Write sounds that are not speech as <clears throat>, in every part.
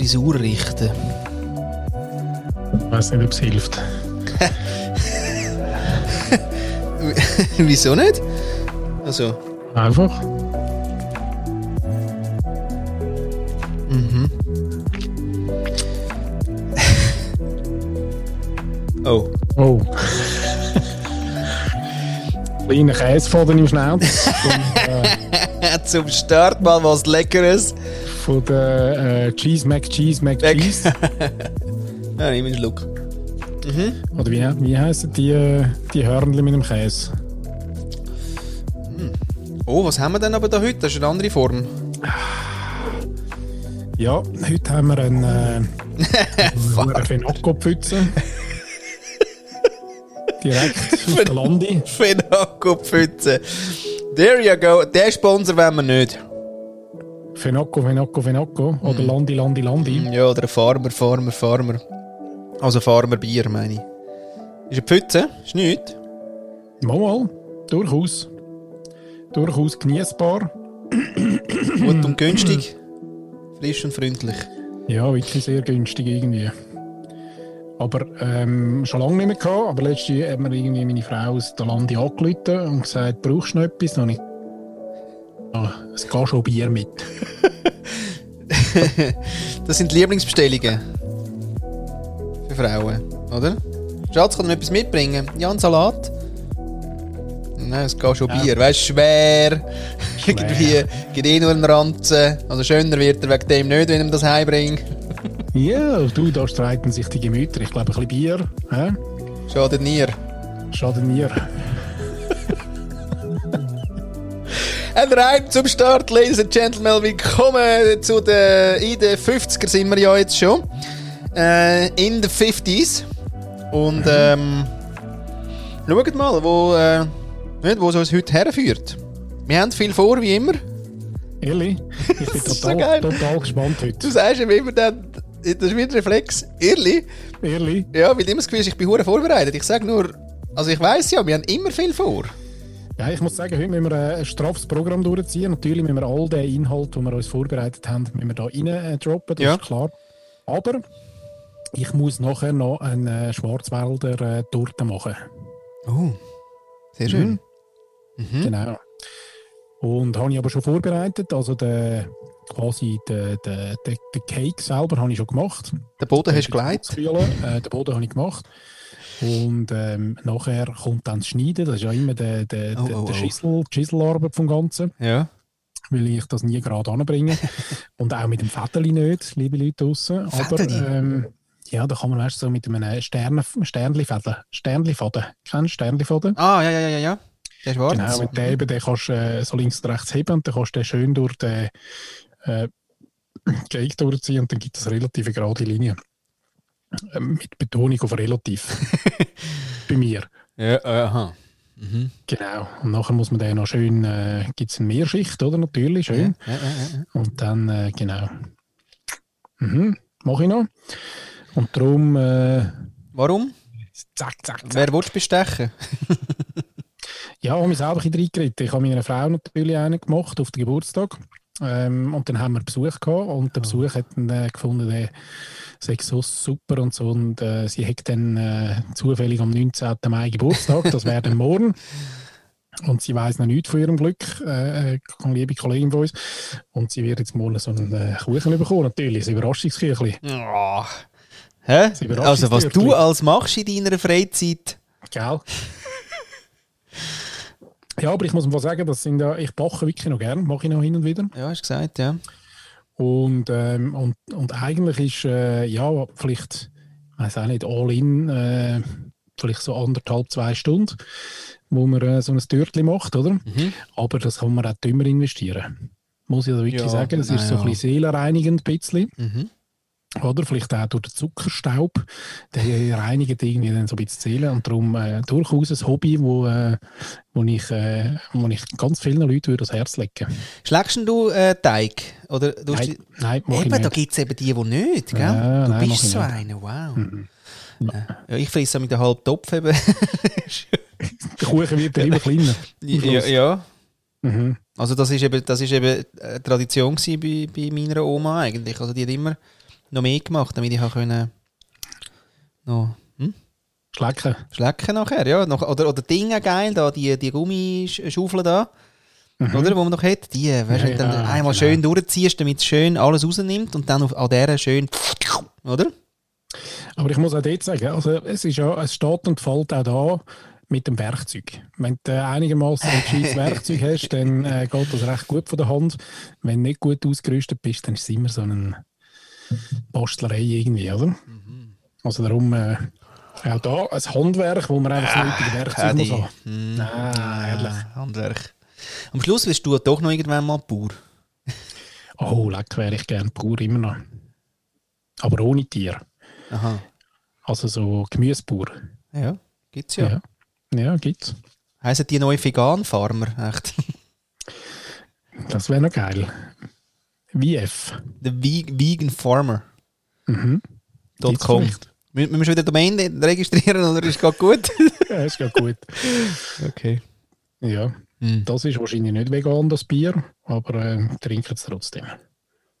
Frisur richten. Ich weiß nicht, ob es hilft. Wieso nicht? Also, Einfach. oh. Oh. Kleiner Käsefaden im Schnauz. Äh, Zum Start mal was Leckeres. Von der äh, Cheese Mac Cheese Mac Mac. Cheese. <laughs> Ja, nimm einen Schluck. Oder wie, wie heissen die, die Hörnchen mit dem Käse? Oh, was haben wir denn aber da heute? Das ist eine andere Form. Ja, heute haben wir einen äh, <laughs> Fenocco-Pfütze. Direkt <laughs> auf der Landi. Fenocco Pfütze. There you go. Den Sponsor wollen wir nicht. Fenocco, Fenocco, Fenocco. Oder Landi, Landi, Landi. Ja, oder Farmer, Farmer, Farmer. Also Farmer Bier, meine ich. Ist eine Pfütze? Ist nichts. Mal, mal. Durchaus. Durchaus genießbar. Gut und <clears throat> günstig. Frisch und freundlich. Ja, wirklich sehr günstig irgendwie. Aber ähm, schon lange nicht mehr gehabt. Aber letztes Jahr hat mir irgendwie meine Frau aus der Landi angerufen und gesagt, brauchst du noch etwas? Und ich, ah, es geht schon Bier mit. <laughs> Das sind Lieblingsbestellungen. Für Frauen, oder? Schatz, kann noch etwas mitbringen? Ja, einen Salat? Nein, es geht schon Ja. Bier. Weißt du, schwer. <laughs> Irgendwie geht eh nur einen Ranzen. Also schöner wird er wegen dem nicht, wenn ihm das heimbringt. <laughs> Ja, du, da streiten sich die Gemüter. Ich glaube, ein bisschen Bier hä? Schadet nie. schadet mir. Ein Reim zum Start, Ladies and Gentlemen. Willkommen zu den, in den 50er sind wir ja jetzt schon. Äh, in den 50s. Und ähm, schaut mal, wo, äh, nicht, wo es uns heute herführt. Wir haben viel vor, wie immer. Ehrlich, ich bin <laughs> ist so total, total gespannt Du heute. sagst ihm immer dann, das ist wieder ein Reflex, ehrlich. Ehrlich. Ja, weil du immer das Gefühl ich bin vorbereitet. Ich sage nur, also ich weiß ja, wir haben immer viel vor. Ja, ich muss sagen, heute müssen wir äh, ein straffes Programm durchziehen. Natürlich müssen wir all den Inhalt, den wir uns vorbereitet haben, müssen wir da rein äh, droppen, das Ja. ist klar. Aber ich muss nachher noch eine äh, Schwarzwälder Torte machen. Oh, sehr schön. Mhm. Genau. Und habe ich aber schon vorbereitet. Also der, quasi der, der, der Cake selber habe ich schon gemacht. Den Boden hast du geleitet. Äh, den Boden habe ich gemacht. Und ähm, nachher kommt dann das Schneiden. Das ist ja immer der, der, Oh, der, oh, der oh. Schissel, die Schisselarbeit vom Ganzen, Ja. weil ich das nie gerade anbringe. <laughs> Und auch mit dem Fädeli nicht, liebe Leute draussen. Aber ähm, ja, da kann man weißt, so mit einem Stern, Sternlifaden. Sternlifaden. Kennst du Sternlifaden? Ah, ja, ja, ja, ja. Der ist schwarz. Genau, mit dem eben, den kannst du äh, so links und rechts heben und dann kannst du den schön durch den äh, <clears throat> Cake durchziehen und dann gibt es eine relativ gerade Linie. Ähm, mit Betonung auf relativ. <laughs> Bei mir. Ja, aha. Mhm. Genau. Und nachher muss man den noch schön, äh, gibt es eine Mehrschicht, oder? Natürlich, schön. Ja, ja, ja. Und dann, äh, genau. Mhm, mache ich noch. Und darum, äh, Warum? zack, zack, zack. Wer willst bestechen? <laughs> Ja, ich habe mich selber reingeritten. Ich habe meiner Frau natürlich einen gemacht auf den Geburtstag. Ähm, und dann haben wir Besuch gehabt und der Besuch hat dann äh, gefunden, der sei so super und so. Und äh, sie hat dann äh, zufällig am 19. Mai Geburtstag, das wäre dann morgen. <laughs> Und sie weiß noch nichts von ihrem Glück, äh, äh, liebe Kollegin von uns. Und sie wird jetzt morgen so einen äh, Kuchen bekommen. Natürlich, ein Überraschungsküchli. Oh. Hä? Also, was du als machst in deiner Freizeit? Gell? Ja, aber ich muss mal sagen, das sind ja, ich backe wirklich noch gern, mache ich noch hin und wieder. Ja, hast du gesagt, ja. Und, ähm, und, und eigentlich ist, äh, ja, vielleicht, ich weiß auch nicht, all in, äh, vielleicht so anderthalb, zwei Stunden, wo man äh, so ein Törtchen macht, oder? Mhm. Aber das kann man auch dümmer investieren. Muss ich da wirklich Ja, sagen. Das na ist so ein ja. bisschen seelenreinigend, ein bisschen. Mhm. Oder vielleicht auch durch den Zuckerstaub. Der reinigt irgendwie dann so ein bisschen die Seele. Und darum äh, durchaus ein Hobby, wo, äh, wo, ich, äh, wo ich ganz vielen Leuten würde das Herz legen Schlägst denn du äh, Teig? Oder du Nein, nein mach ich Eben, da nicht. gibt es eben die, die nicht, gell? Ja, du nein, bist ich so nicht. Mhm. einer, wow. Ja. Ja, ich frisse mit einem halben Topf eben. <laughs> Der Kuchen wird dann immer kleiner. ja, ja. Mhm. Also das ist eben, das ist eben eine Tradition bei, bei meiner Oma eigentlich. Also die hat immer noch mehr gemacht, damit ich können noch hm? Schlecken. schlecken nachher, ja. Noch, oder, oder Dinge geil, da, die, die Gummischaufeln da, oder, wo man noch hat, die, weißt, Mhm. Ja, dann ja, einmal genau. schön durchziehst, damit es schön alles rausnimmt und dann auf, an der schön, oder? Aber ich muss auch dort sagen, also es, ist ja, es steht und fällt auch da mit dem Werkzeug. Wenn du einigermaßen ein gescheites <laughs> Werkzeug hast, dann äh, geht das recht gut von der Hand. Wenn du nicht gut ausgerüstet bist, dann ist es immer so eine Bastlerei irgendwie, oder? Mhm. Also darum äh, auch da ein Handwerk, wo man einfach das nötige Werkzeug muss haben. Hm. Nein, ehrlich. Ah, Handwerk. Am Schluss wirst du doch noch irgendwann mal Bauer. <laughs> Oh, leck wäre ich gern pur immer noch. Aber ohne Tier. Aha. Also so Gemüsebauer. Ja, gibt's ja. Ja, ja gibt's. Heissen die neue Vegan-Farmer, echt? Das wäre noch geil. VF. Der Ve Vegan Farmer. Mhm. Dot Gibt's com. vielleicht? Mü- Müssen wir schon wieder Domain registrieren oder ist es gut? <laughs> Ja, ist ja gut. okay. Ja, Hm. das ist wahrscheinlich nicht vegan, das Bier, aber äh, trinken es trotzdem.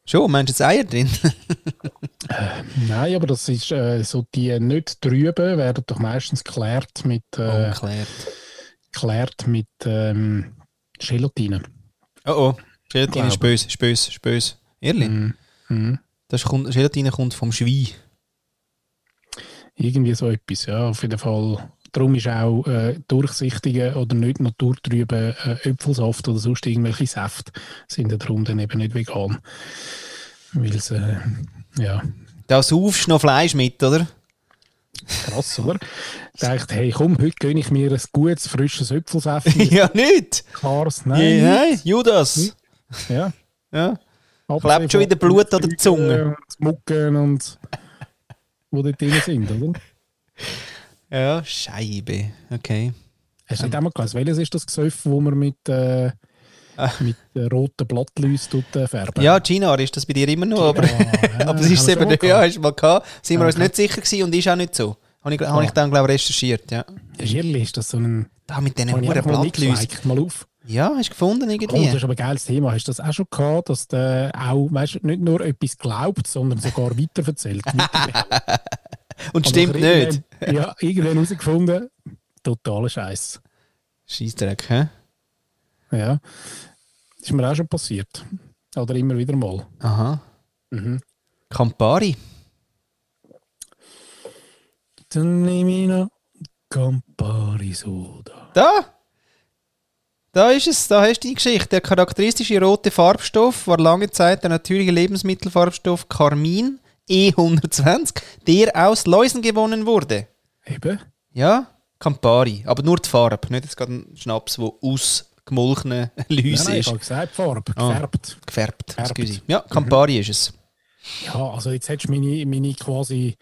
Schon, meinst du jetzt Eier drin? <laughs> Nein, aber das ist äh, so, die nicht trüben werden doch meistens geklärt mit, äh, Unklärt. geklärt mit ähm, Gelatine. Oh oh, Gelatine ist böse, ist böse, ist böse. Ehrlich? Mhm. Mhm. Das kommt, Gelatine kommt vom Schwein. Irgendwie so etwas, ja, auf jeden Fall. Darum ist auch äh, durchsichtige oder nicht naturtrübe äh, Äpfelsaft oder sonst irgendwelche Säfte sind ja darum dann eben nicht vegan. Weil es, äh, ja, Da saufst du noch Fleisch mit, oder? krass, oder? Ich dachte, hey, komm, heute gönne ich mir ein gutes, frisches Äpfelsaft. <laughs> ja, nicht! Klares, Nein, nein. Judas! Ja. Ja. Klebt schon wieder Blut an der Zunge. und Mucken und wo dort drin sind, oder? Ja, Scheibe. Okay. Hast du nicht einmal gelesen, welches ist das Gesöff, wo man mit, äh, Ah. mit äh, roten Blattläusen äh, färben? Ja, Gina, ist das bei dir immer noch, aber, <laughs> ja, aber es ist eben mal ja, gehabt. ist mal gehabt. Sind wir uns Okay. nicht sicher gewesen und ist auch nicht so. Habe ich, habe ich dann, glaube ich, recherchiert, ja. Ehrlich, ist das so ein... Da mit diesen mal Blattläusen. mal auf. Ja, hast du gefunden Oh, das irgendwie? ist aber ein geiles Thema. Hast du das auch schon gehabt, dass du auch weißt, nicht nur etwas glaubt, sondern sogar <laughs> weiterverzählt? Weiter- <laughs> und Aber stimmt nicht. Ja, irgendwann herausgefunden, totaler Scheiß. Scheissdreck, hä? Ja. Das ist mir auch schon passiert. Oder immer wieder mal. Aha. Mhm. Campari. Dann nehme ich noch Campari Soda. Da! Da ist es, da hast du die Geschichte. Der charakteristische rote Farbstoff war lange Zeit der natürliche Lebensmittelfarbstoff Carmin E120, der aus Läusen gewonnen wurde. Eben. Ja, Campari. Aber nur die Farbe, nicht jetzt gerade ein Schnaps, der aus gemolchenen Läusen nein, ich ist. habe gesagt, Farbe, Ah. gefärbt. Gefärbt. Gefärbt. excuse. Ja, Campari ist es. Ja, also jetzt hättest du meine, meine quasi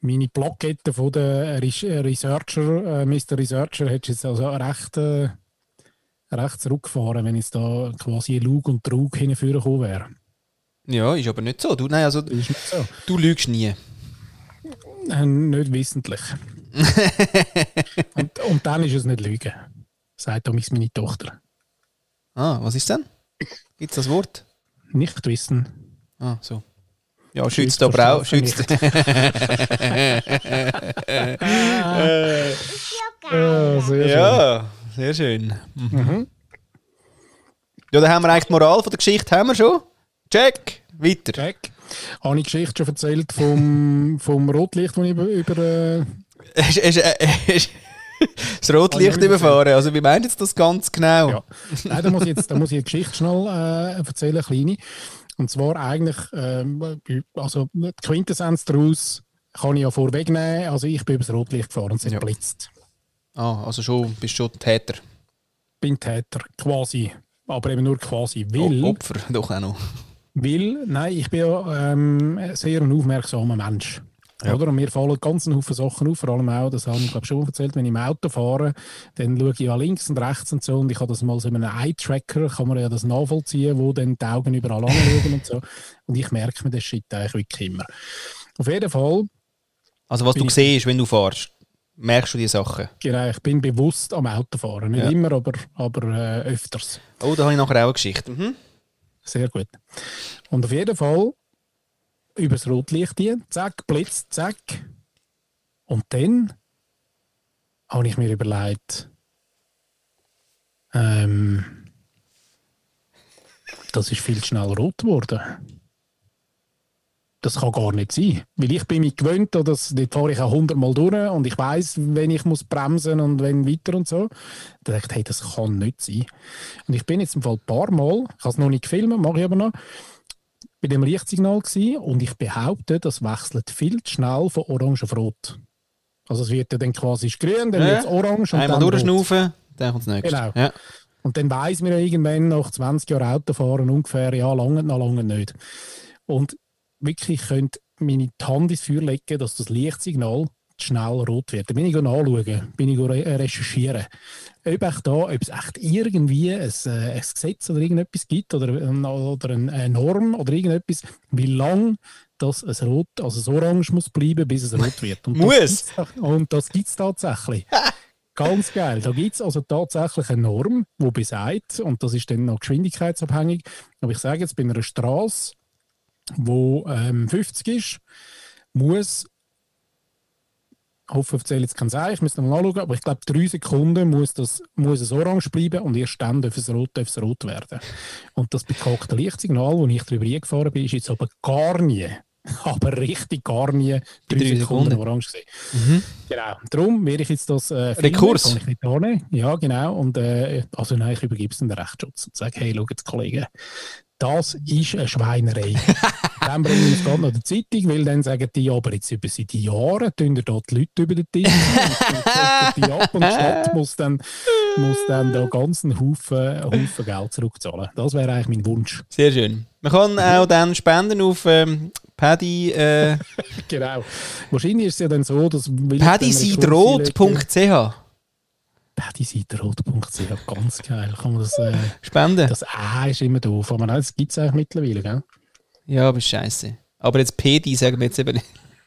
meine Plakette von der Res- Researcher, äh, Mr. Researcher, hättest du jetzt also recht, äh, recht zurückgefahren, wenn jetzt da quasi Lug und Trug hinführen wäre. Ja, ist aber nicht so. Du, nein, also, Das ist nicht so. du lügst nie. Äh, nicht wissentlich. <laughs> und, und dann ist es nicht Lügen, sagt damals meine Tochter. Ah, was ist denn? Gibt es das Wort? Nicht wissen. Ah, so. Ja, schützt aber auch. Schützt. Ah, <laughs> sehr schön. ja, sehr schön. Mhm. Ja, dann haben wir eigentlich die Moral von der Geschichte haben wir schon. Check. Weiter. Check. Habe ich Geschichte schon erzählt vom, <laughs> vom Rotlicht, das ich über, über äh, äh, <laughs> Das Rotlicht überfahren. Also, wie meint jetzt das ganz genau? Ja. Nein, da muss ich jetzt da muss ich eine Geschichte schnell äh, erzählen, eine kleine. Und zwar eigentlich, ähm, also die Quintessenz daraus kann ich ja vorwegnehmen. Also ich bin übers Rotlicht gefahren und es ja. blitzt. Ah, also schon, bist schon Täter. Bin Täter, quasi. Aber eben nur quasi. O Weil, Opfer <laughs> doch auch noch. weil nein, ich bin ja ähm, sehr ein aufmerksamer Mensch. Ja. Oder? Und mir fallen ganz Haufen Sachen auf, vor allem auch, das habe ich glaube schon erzählt, wenn ich im Auto fahre, dann schaue ich ja links und rechts und so und ich habe das mal so in einem Eye-Tracker, kann man ja das nachvollziehen, wo dann die Augen überall anschauen und so. Und ich merke mir das Shit eigentlich wirklich immer. Auf jeden Fall, Also, was du siehst, wenn du fahrst, merkst du die Sachen. genau, ich bin bewusst am Autofahren. Nicht Ja. immer, aber, aber äh, öfters. Oh, da habe ich nachher auch eine Geschichte. Mhm. Sehr gut. Und auf jeden Fall übers Rotlicht hin, zack, Blitz, zack. Und dann habe ich mir überlegt, ähm, das ist viel schneller rot geworden. Das kann gar nicht sein. Weil ich bin mich gewöhnt, oder das, dort fahre ich auch hundertmal durch und ich weiß, wenn ich muss bremsen und wenn weiter und so. Da dachte ich, hey, das kann nicht sein. Und ich bin jetzt im Fall ein paar Mal, ich habe es noch nicht gefilmt, mache ich aber noch, bei dem Lichtsignal gewesen und ich behaupte, das wechselt viel zu schnell von orange auf rot. Also es wird ja dann quasi grün, dann Ja. wird es orange und Einmal dann rot. durchschnaufen, dann kommt das nächste. Genau. Ja. Und dann weiss man ja irgendwann nach 20 Jahren Autofahren ungefähr, ja, lange noch lange nicht. Und wirklich, ich könnte meine Hand ins Feuer legen, dass das Lichtsignal schnell rot wird. Da bin ich anschauen, bin ich re recherchieren. Ob, echt da, ob es echt irgendwie ein, äh, ein Gesetz oder irgendetwas gibt oder, ein- oder eine, Norm oder irgendetwas, wie lang das ein Rot, also ein Orange muss bleiben, bis es rot wird. Und Muss? Das und das gibt es tatsächlich. Ganz geil. Da gibt es also tatsächlich eine Norm, die besagt, und das ist dann noch geschwindigkeitsabhängig, aber ich sage jetzt, bei einer Straße, wo ähm, 50 ist, muss, ich hoffe, ich erzähle jetzt kein Sein, ich muss noch mal anschauen, aber ich glaube, drei Sekunden muss, das, muss es orange bleiben und erst dann darf es rot, darf es rot werden. Und das bekackte Lichtsignal, wo ich drüber hingefahren bin, ist jetzt aber gar nie, <laughs> aber richtig gar nie drei, drei Sekunden, Sekunden. orange gesehen. Mhm. Genau. Darum werde ich jetzt das äh, filmen, Rekurs. kann ich nicht annehmen. Ja, genau. Und äh, also nein, ich übergebe es dem Rechtsschutz und sage, hey, schau jetzt, Kollegen, das ist eine Schweinerei. <laughs> dann bringen wir es gerade noch der Zeitung, weil dann sagen die, ja, aber jetzt über seit Jahren tun da die Leute über den Tisch <laughs> und die ab und die Stadt muss dann, muss dann da ganz einen Haufen, Haufen Geld zurückzahlen. Das wäre eigentlich mein Wunsch. Sehr schön. Man kann auch dann spenden auf ähm, Paddy, äh, <laughs> Genau. Wahrscheinlich ist es ja dann so, dass... weil ich paddyseidrot.ch Paddyseidrot.ch, ganz geil. Kann man das, äh, Spenden. das A ist immer doof, aber das gibt es eigentlich mittlerweile, gell? Ja, aber scheiße. Aber jetzt Pedi sagen wir jetzt eben nicht.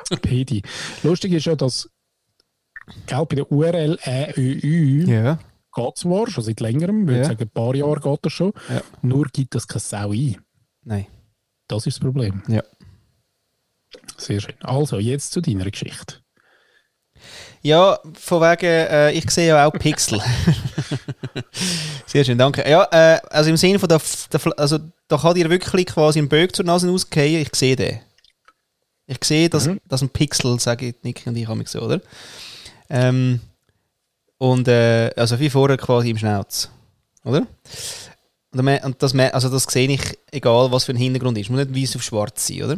<laughs> Pedi. Lustig ist ja, dass gell, bei der URL AÖÜ Ja. geht es zwar schon seit längerem, würde Ja. sagen, ein paar Jahre geht das schon, Ja. nur gibt das keine Sau ein. Nein. Das ist das Problem. Ja. Sehr schön. Also, jetzt zu deiner Geschichte. Ja, von wegen, äh, ich sehe ja auch Pixel. <laughs> Sehr schön, danke. Ja, äh, also im Sinne von, der, der, also da kann dir wirklich quasi ein Böck zur Nase ausgehen, ich sehe den. Ich sehe, dass, Mhm. dass ein Pixel, sage Nick und ich habe so, oder? Ähm, und äh, also wie vorher quasi im Schnauz, oder? Und, das, also das sehe ich, egal was für ein Hintergrund ist. Muss nicht weiß auf schwarz sein, oder?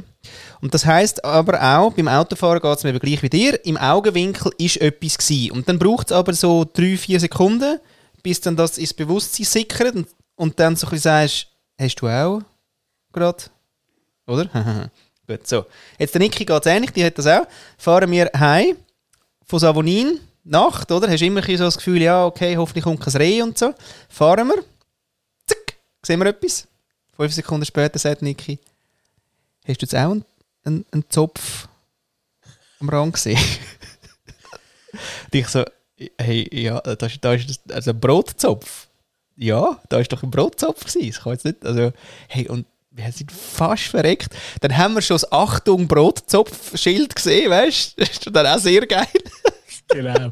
Und das heißt aber auch, beim Autofahren geht es mir eben gleich wie dir, im Augenwinkel ist etwas gewesen. Und dann braucht es aber so drei, vier Sekunden, bis dann das ins Bewusstsein sickert und, und dann so ein bisschen sagst, hast du auch gerade? Oder? <laughs> Gut, so. Jetzt der Niki geht es ähnlich, die hat das auch. Fahren wir heim von Savonin, Nacht, oder? Hast immer so das Gefühl, ja, okay, hoffentlich kommt kein Reh und so. Fahren wir, sehen wir etwas. Fünf Sekunden später sagt Niki, hast du jetzt auch einen, einen, einen Zopf am Rand gesehen? <laughs> und ich so, hey, ja, da ist, da ist also ein Brotzopf. Ja, da ist doch ein Brotzopf gewesen. Das kann jetzt nicht, also, hey, und wir sind fast verreckt. Dann haben wir schon das Achtung Brotzopf-Schild gesehen, weißt du? Das ist dann auch sehr geil. <laughs> Genau.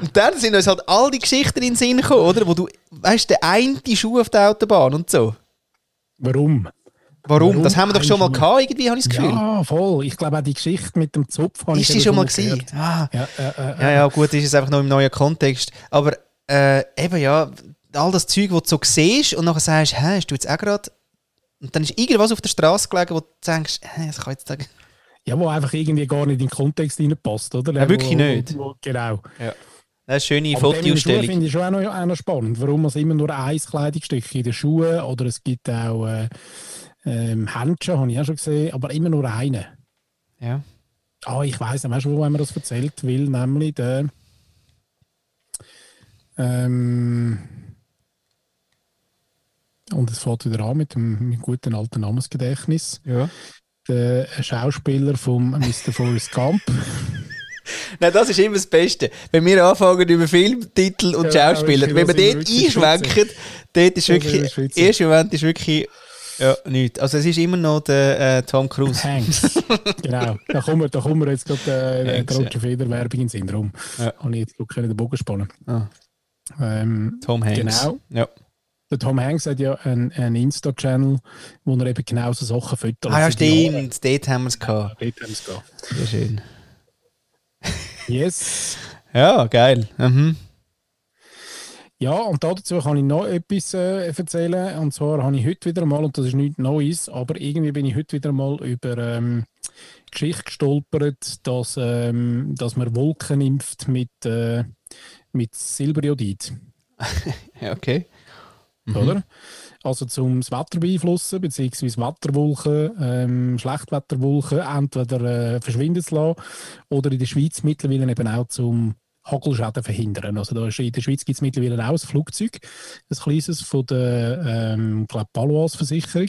Und dann sind uns halt all die Geschichten in den Sinn gekommen, oder? Wo du, weißt du, der eine Schuh auf der Autobahn und so. Warum? Warum? Warum Das haben wir doch schon mal gehabt, irgendwie, habe ich das Gefühl. Ja, voll. Ich glaube auch die Geschichte mit dem Zopf habe ich ist die eben schon mal gesehen? Ah. Ja, äh, äh, Ja, ja, gut, ist es einfach noch im neuen Kontext. Aber äh, eben ja, all das Zeug, das du so siehst und nachher sagst, hä, hast du jetzt auch gerade. Und dann ist irgendwas auf der Straße gelegen, wo du denkst, hä, das kann jetzt sagen. Ja, wo einfach irgendwie gar nicht in den Kontext reinpasst, oder? Ja, wirklich wo, nicht. Wo, genau. Das ist eine schöne Aber Fotoausstellung. finde ich schon auch noch, auch noch spannend, warum es immer nur ein Kleidungsstück in den Schuhen oder es gibt auch äh, ähm, Händchen, habe ich auch schon gesehen, aber immer nur eine. Ja. Ah, ich weiss, weißt du, wo man das erzählt, weil nämlich der ähm, und es fängt wieder an mit dem, mit dem guten alten Namensgedächtnis. ja. Der Schauspieler von Mr. Forrest Gump. <laughs> Nein, das ist immer das Beste. Wenn wir anfangen über Filmtitel und Ja, Schauspieler, wenn wir dort einschwenken, dort ist wirklich, der erste Moment ist wirklich Ja, nichts. Also es ist immer noch der äh, Tom Cruise. <laughs> Hanks. genau. Da kommen wir, da kommen wir jetzt gerade äh, Hanks, der Roger Feder Werbung in den Sinn. Darum Ja. habe ich jetzt den Bogen spannen. Ah, Ähm, Tom Hanks. Genau. Ja. Der Tom Hanks hat ja einen, einen Insta-Channel, wo er eben genau so Sachen füttert. Ah ja, stimmt. Dort haben wir es gehabt. Dort haben sie es gehabt. Sehr schön. Yes. Ja, geil. Mhm. Ja, und dazu kann ich noch etwas äh, erzählen. Und zwar habe ich heute wieder mal, und das ist nichts Neues, aber irgendwie bin ich heute wieder mal über ähm, die Geschichte gestolpert, dass, ähm, dass man Wolken impft mit, äh, mit Silberjodid. <laughs> Ja, okay. Mhm. Oder? Also zum das Wetter beeinflussen, beziehungsweise Wetterwolken, ähm, Schlechtwetterwolken entweder äh, verschwinden zu lassen oder in der Schweiz mittlerweile eben auch zum Hagelschäden verhindern. Also da ist, in der Schweiz gibt es mittlerweile auch ein Flugzeug, ein kleines von der ähm, glaub, Palois Versicherung.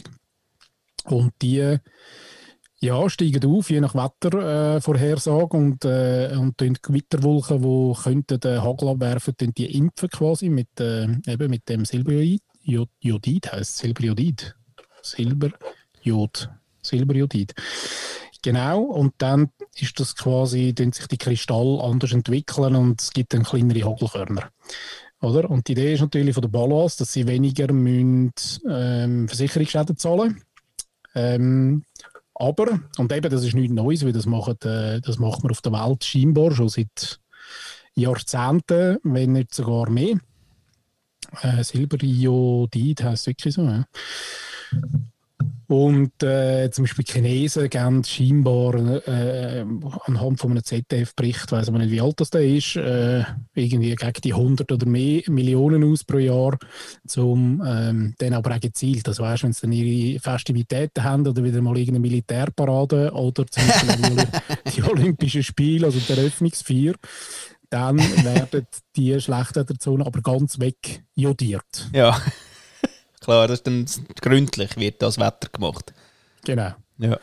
Und die ja, steigen auf, je nach Wettervorhersage äh, und, äh, und die Gewitterwolken, die könnten den Hagel abwerfen, die impfen quasi mit, äh, eben mit dem Silberjodid. Jo- Jodid heisst Silberjodid. Silberjod. Silberjodid. Genau, und dann ist das quasi, tun sich die Kristalle anders entwickeln und es gibt dann kleinere Hagelkörner. Oder? Und die Idee ist natürlich von der Balance, dass sie weniger müssen, ähm, Versicherungsschäden zahlen ähm, aber, und eben, das ist nichts Neues, weil das, machen, äh, das macht man auf der Welt scheinbar schon seit Jahrzehnten, wenn nicht sogar mehr. Äh, Silberiodid heisst es wirklich so. Ja. Und äh, zum Beispiel Chinesen geben scheinbar äh, anhand von einem ZDF-Bericht, weiß man nicht, wie alt das der ist, äh, irgendwie gegen die 100 oder mehr Millionen aus pro Jahr, zum ähm, dann aber auch gezielt. Das weißt, wenn sie dann ihre Festivitäten haben oder wieder mal irgendeine Militärparade oder zum Beispiel die, Olymp- <laughs> die Olympischen Spiele, also die Eröffnungsfeier, dann werden die Schlechtwetterzonen aber ganz weg jodiert. Ja. Klar, das ist dann gründlich wird das Wetter gemacht. Genau. Ja.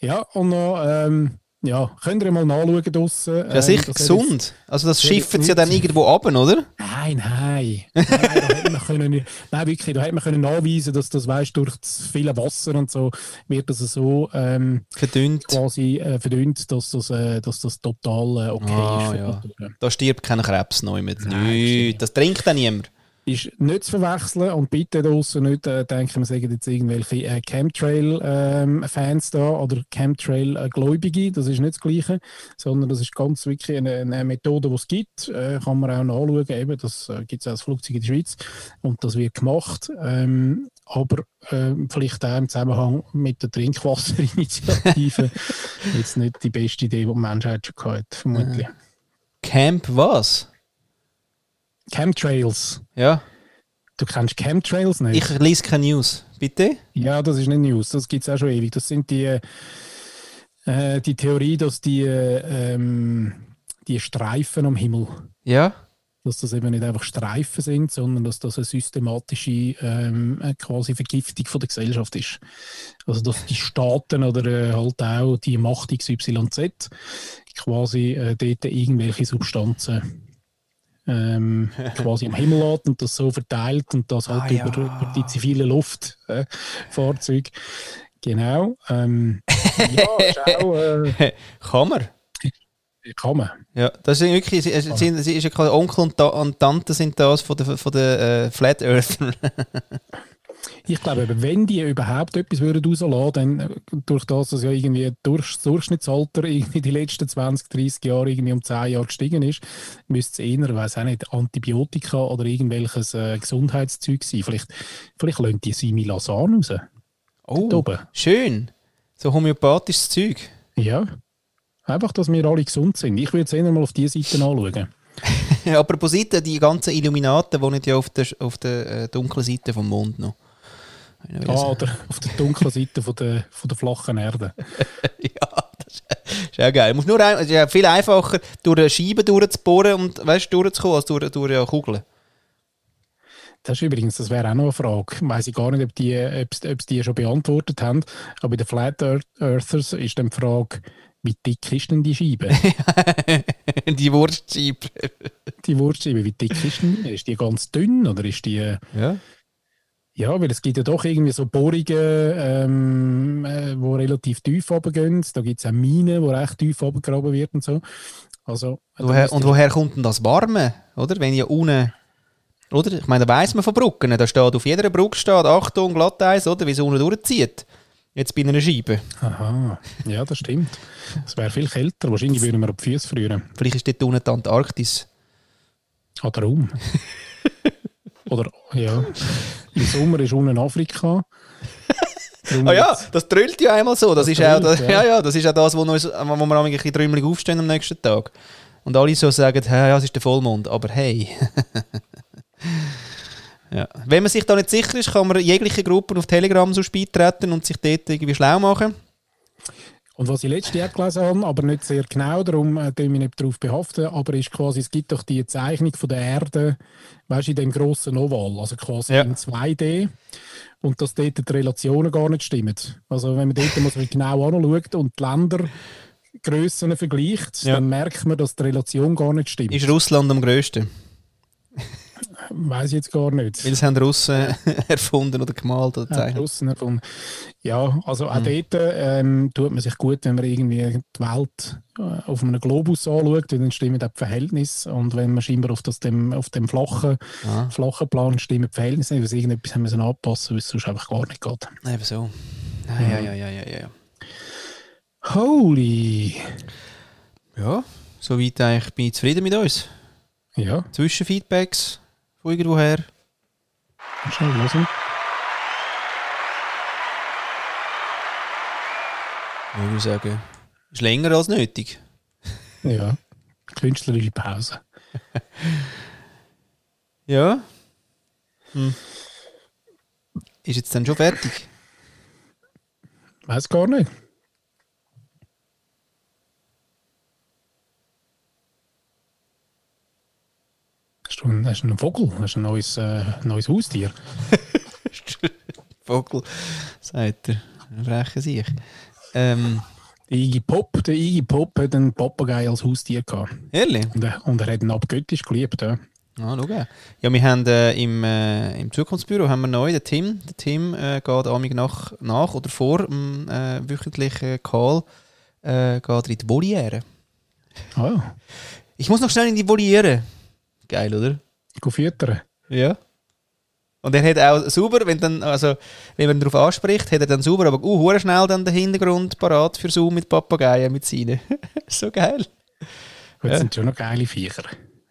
Ja, und noch, ähm, ja, könnt ihr mal nachschauen draussen. Ja, sicher gesund. Also das schiffen sie ja dann irgendwo ab, oder? Nein, nein. nein da hätte man können, nein, wirklich, da hätte man können nachweisen, dass das, weißt, durch das viele Wasser und so, wird das so ähm, Verdünnt. quasi äh, verdünnt, dass das, äh, dass das total äh, okay Ah, ist. ja. Da stirbt kein Krebs neu mit. Nein, Nichts. Das trinkt dann niemand. Ist nicht zu verwechseln und bitte draussen nicht äh, denken, wir sagen jetzt irgendwelche äh, Chemtrail-Fans da oder Chemtrail-Gläubige, das ist nicht das Gleiche, sondern das ist ganz wirklich eine, eine Methode, die es gibt, äh, kann man auch nachschauen, eben, das äh, gibt es auch als Flugzeug in der Schweiz und das wird gemacht, ähm, aber ähm, vielleicht auch im Zusammenhang mit der Trinkwasserinitiative. <laughs> Jetzt nicht die beste Idee, die die Menschheit schon gehabt hat, vermutlich. Camp was? Chemtrails. Ja. Du kennst Chemtrails nicht? Ich lese keine News. Bitte? Ja, das ist nicht News, das gibt es auch schon ewig. Das sind die, äh, die Theorie, dass die, äh, ähm, die Streifen am Himmel, Ja. dass das eben nicht einfach Streifen sind, sondern dass das eine systematische ähm, äh, quasi Vergiftung von der Gesellschaft ist. Also dass die Staaten oder äh, halt auch die Macht XYZ quasi äh, dort irgendwelche Substanzen ähm, <laughs> quasi am Himmel lässt und das so verteilt und das halt Ah, ja. über, über die zivile Luftfahrzeuge. Äh, Fahrzeuge. genau. Ähm, <laughs> ja, ist auch, äh, <laughs> Kann man. kann man. Ja, das ist wirklich, es sind, es ist ja Onkel und, Ta und Tante sind das von der, von der äh, Flat Earther. Ich glaube, wenn die überhaupt etwas würden rauslassen, dann äh, durch das, dass ja irgendwie durch, das Durchschnittsalter irgendwie die letzten 20, 30 Jahre irgendwie um 10 Jahre gestiegen ist, müsste es eher, weiß auch nicht, Antibiotika oder irgendwelches äh, Gesundheitszeug sein. Vielleicht, vielleicht lassen die Similasan raus. Oh, schön. So homöopathisches Zeug. Ja. Einfach, dass wir alle gesund sind. Ich würde es eher mal auf diese Seite anschauen. <laughs> Apropos Seite, die ganzen Illuminaten wohnen ja auf der, auf der äh, dunklen Seite vom Mond noch. Sagen. oder auf der dunklen Seite von der, von der flachen Erde. <laughs> ja, das ist, ist auch geil. Muss nur ein, es ist ja viel einfacher, durch eine Scheibe durchzubohren und weißt, durchzukommen, als durch, durch eine Kugel. Das ist übrigens, das wäre auch noch eine Frage. Weiß ich gar nicht, ob die, ob, sie- ob sie die schon beantwortet haben. Aber bei den Flat Earth- Earthers ist dann die Frage, wie dick ist denn die Scheibe? <laughs> die Wurstscheibe. die Wurstscheibe, wie dick ist denn die? Ist die ganz dünn oder ist die... Ja. Ja, weil es gibt ja doch irgendwie so Bohrungen, ähm, äh, wo relativ tief oben gehen. Da gibt es auch Minen, wo recht tief oben gegraben wird und so. Also, woher, und woher kommt denn das Warme? Oder? Wenn ja unten. Oder? Ich meine, da weiss man von Brücken. Da steht auf jeder Brücke steht, Achtung, Glatteis, oder? Wie es unten durchzieht. Jetzt bei einer Scheibe. Aha, ja, das stimmt. Es wäre viel kälter. Wahrscheinlich würden wir auf die Füße frieren. Vielleicht ist dort unten die Antarktis. Oder um. <laughs> Oder, ja. Im Sommer ist unten Afrika. <laughs> Ah ja, das drüllt ja einmal so. Das, das ist, auch, das, <laughs> ja. ja. ja, das ist auch das, wo, uns, wo wir ein bisschen trümmelig aufstehen am nächsten Tag. Und alle so sagen, hey, ja, es ist der Vollmond. Aber hey. <laughs> ja. Wenn man sich da nicht sicher ist, kann man jegliche Gruppen auf Telegram so spät treten und sich dort irgendwie schlau machen. Und was ich letztes Jahr gelesen habe, aber nicht sehr genau, darum äh, ich mich nicht darauf behaften, aber ist quasi, es gibt doch die Zeichnung von der Erde, weißt in dem grossen Oval, also quasi ja. in 2D und dass dort die Relationen gar nicht stimmen. Also wenn man dort mal so genau anschaut und die Ländergrössen vergleicht, ja. dann merkt man, dass die Relation gar nicht stimmt. Ist Russland am grössten? Weiß ich jetzt gar nicht. Weil es haben Russen <laughs> erfunden oder gemalt oder gezeichnet. Ja, Russen erfunden. Ja, also auch mhm. dort ähm, tut man sich gut, wenn man irgendwie die Welt äh, auf einem Globus anschaut, dann stimmen auch die Verhältnisse. Und wenn man scheinbar auf, das, dem, auf dem flachen, ah. flachen Plan stimmen die Verhältnisse nicht, weil irgendetwas haben müssen anpassen, weil es sonst einfach gar nicht geht. Eben so. Ja, ja, ja, ja, ja. ja. Holy! Ja, soweit eigentlich bin ich zufrieden mit uns. Ja. Zwischenfeedbacks von irgendwoher. Schnell hören. Ich würde sagen, ist länger als nötig. Ja, künstlerische Pause. <laughs> ja. Hm. Ist jetzt dann schon fertig? Weiß gar nicht. Hast du einen, hast du einen Vogel? Hast du ein neues, äh, neues Haustier? <laughs> Vogel, sagt er. Frechen sich. Ähm, der Iggy Pop, der Iggy Pop hat einen Papagei als Haustier gehabt. Ehrlich? Und, er, und er hat ihn abgöttisch geliebt, ja. Ah, schau. Ja, wir haben äh, im, äh, im Zukunftsbüro haben wir neu den Tim. Der Tim äh, geht amig nach, nach oder vor dem äh, wöchentlichen Call äh, geht in die Voliere. Oh. Ich muss noch schnell in die Voliere. Geil, oder? Go füttern. Ja. Und er hat auch sauber, wenn, dann, also, wenn man darauf anspricht, hat er dann sauber, aber uh, schnell dann den Hintergrund parat für Zoom mit Papageien mit seinen. <laughs> so geil. Das ja. sind schon noch geile Viecher.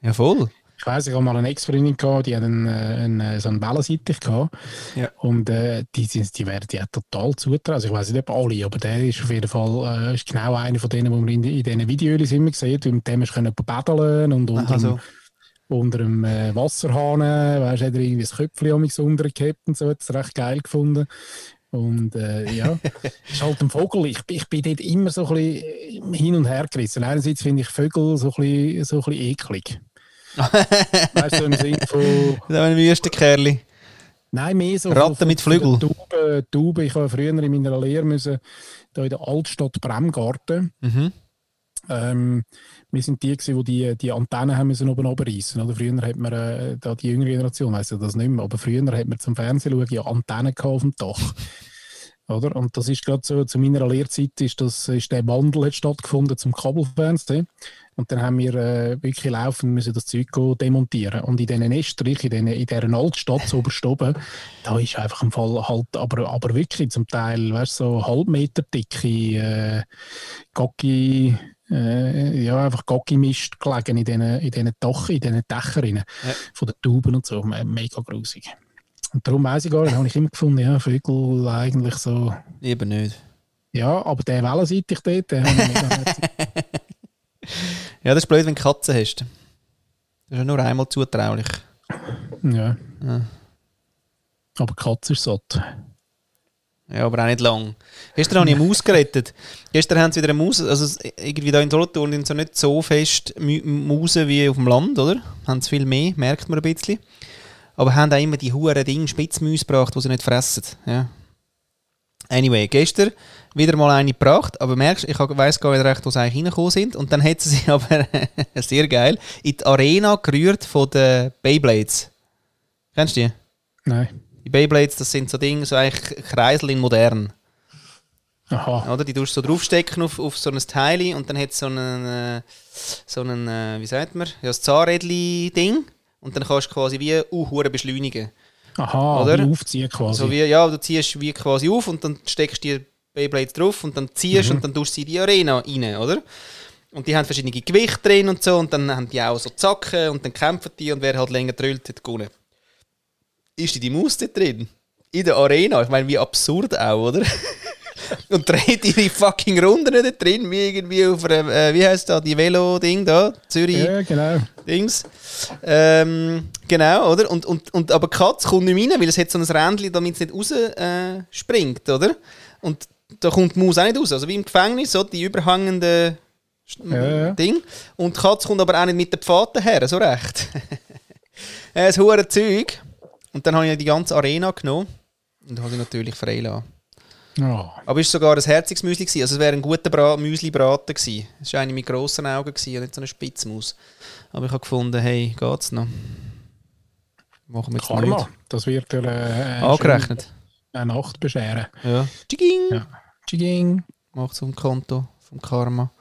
Ja, voll. Ich weiss, ich habe mal eine Ex-Freundin gehabt, die hat einen, einen, äh, so einen Wellensittich gehabt. Ja. Und äh, die, die werden ja total zutrauen. Also ich weiß nicht, ob alle, aber der ist auf jeden Fall äh, ist genau einer von denen, die man in, in diesen Videos immer sieht, mit dem hast du paddeln und unter so unter dem äh, Wasserhahn, weißt, hat er irgendwie das Köpfchen um mich untergehabt und so, hat es recht geil gefunden. Und äh, ja, <laughs> ist halt ein Vogel. Ich, ich bin dort immer so ein bisschen hin und her gerissen. Einerseits finde ich Vögel so ein bisschen, so ein bisschen eklig. <laughs> weißt du, im Sinne von. Das ist ein Wüstenkerli. Nein, mehr so. Ratten mit Flügeln. Tauben, Tauben. Ich habe früher in meiner Lehre müssen, da in der Altstadt Bremgarten. Mhm. Ähm, wir sind die, die die, die Antennen haben müssen oben reissen. Oder früher hat man, äh, die jüngere Generation weiss ja das nicht mehr, aber früher hat man zum Fernsehen schauen ja Antennen auf dem Dach. Oder? Und das ist gerade so, zu meiner Lehrzeit ist, das, ist der Wandel hat stattgefunden zum Kabelfernsehen. Und dann haben wir äh, wirklich laufend müssen das Zeug demontieren. Und in diesen Estrich, in, in dieser Altstadt so oben, da ist einfach ein Fall halt, aber, aber wirklich zum Teil, weißt so halbmeter dicke äh, Gocki, äh, ja, einfach Gocki-Mist gelegen in diesen, in diesen, Dach, in diesen Dächern ja. von den Tauben und so. Mega grusig. Und darum weiß ich gar nicht, habe ich immer gefunden, ja, Vögel eigentlich so. Lieber nicht. Ja, aber der Wellenseitig dort, der <laughs> Ja, das ist blöd, wenn du Katzen hast. Das ist ja nur einmal zutraulich. Ja. ja. Aber Katze ist satt. Ja, aber auch nicht lang. Gestern habe ich eine Maus gerettet. Gestern haben sie wieder eine Maus, also irgendwie da in Solothurn sind so nicht so fest Mausen wie auf dem Land, oder? Haben sie viel mehr, merkt man ein bisschen. Aber haben auch immer die huren Dinge Spitzmäuse gebracht, die sie nicht fressen. Ja. Anyway, gestern wieder mal eine gebracht, aber merkst, ich weiss gar nicht recht, wo sie eigentlich reingekommen sind. Und dann hat sie sich <laughs> aber, sehr geil, in die Arena gerührt von den Beyblades. Kennst du die? Nein. Die Beyblades, das sind so Dinge, so eigentlich Kreisel in modern. Aha. Oder? Die tust du so draufstecken auf, auf so ein Teil und dann hat so einen, äh, so einen äh, wie sagt man, ja, das Zahnrädli-Ding. Und dann kannst du quasi wie uh, beschleunigen. Aha, Oder? aufziehen quasi. So wie, ja, du ziehst wie quasi auf und dann steckst du die Beyblades drauf und dann ziehst Mhm. und dann tust du sie in die Arena rein, oder? Und die haben verschiedene Gewichte drin und so und dann haben die auch so Zacken und dann kämpfen die und wer halt länger drüllt, hat gewonnen. Ist die, Maus dort drin? In der Arena? Ich meine, wie absurd auch, oder? <laughs> und dreht ihre fucking Runden dort drin, wie irgendwie auf einem, äh, wie heißt da, die Velo-Ding da, Zürich. ja, genau. Dings. Ähm, genau, oder? Und, und, und, aber die Katze kommt nicht rein, weil es hat so ein Rändchen, damit es nicht raus äh, springt, oder? Und da kommt die Maus auch nicht raus. Also wie im Gefängnis, so die überhangende Ja. Ding. Und die Katze kommt aber auch nicht mit den Pfaden her, so recht. <laughs> äh, das hure Zeug. Und dann habe ich die ganze Arena genommen und habe sie natürlich freigelassen. Ja. Aber es war sogar ein herziges Müsli. Gewesen. Also es wäre ein guter Bra Müsli-Braten gewesen. Es war eine mit grossen Augen gewesen, und nicht so eine Spitzmaus. Aber ich habe gefunden, hey, geht's noch? Machen wir jetzt Karma, nicht. das wird dir äh, Angerechnet. eine Nacht bescheren. Ja. Tschiging! Ja. Tschiging. Macht so ein Konto vom Karma.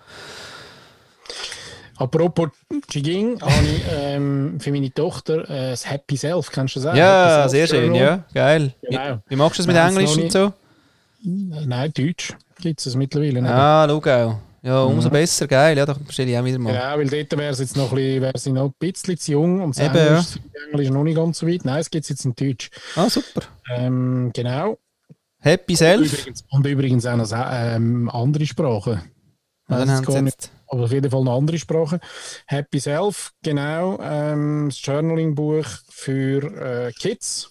Apropos Tschiging, habe <laughs> ich ähm, für meine Tochter äh, das Happy Self, kennst du das auch? Ja, sehr schön, ja. Geil. Genau. Wie, wie magst du es mit Nein, Englisch und nicht. so? Nein, Deutsch gibt es mittlerweile nicht. Ah, schau. Ja, umso Mhm. besser, geil. Ja, da bestelle ich auch wieder mal. Genau, weil dort wäre sie jetzt noch ein bisschen, noch ein bisschen zu jung und das Eben, Englisch, das Englisch noch nicht ganz so weit. Nein, es gibt es jetzt in Deutsch. Ah, super. Ähm, genau. Happy Self. Übrigens, und übrigens auch noch ähm, andere Sprachen. Ja, dann Weiss haben sie nicht. jetzt. Aber auf jeden Fall eine andere Sprache. Happy Self, genau. Ähm, das Journaling-Buch für äh, Kids.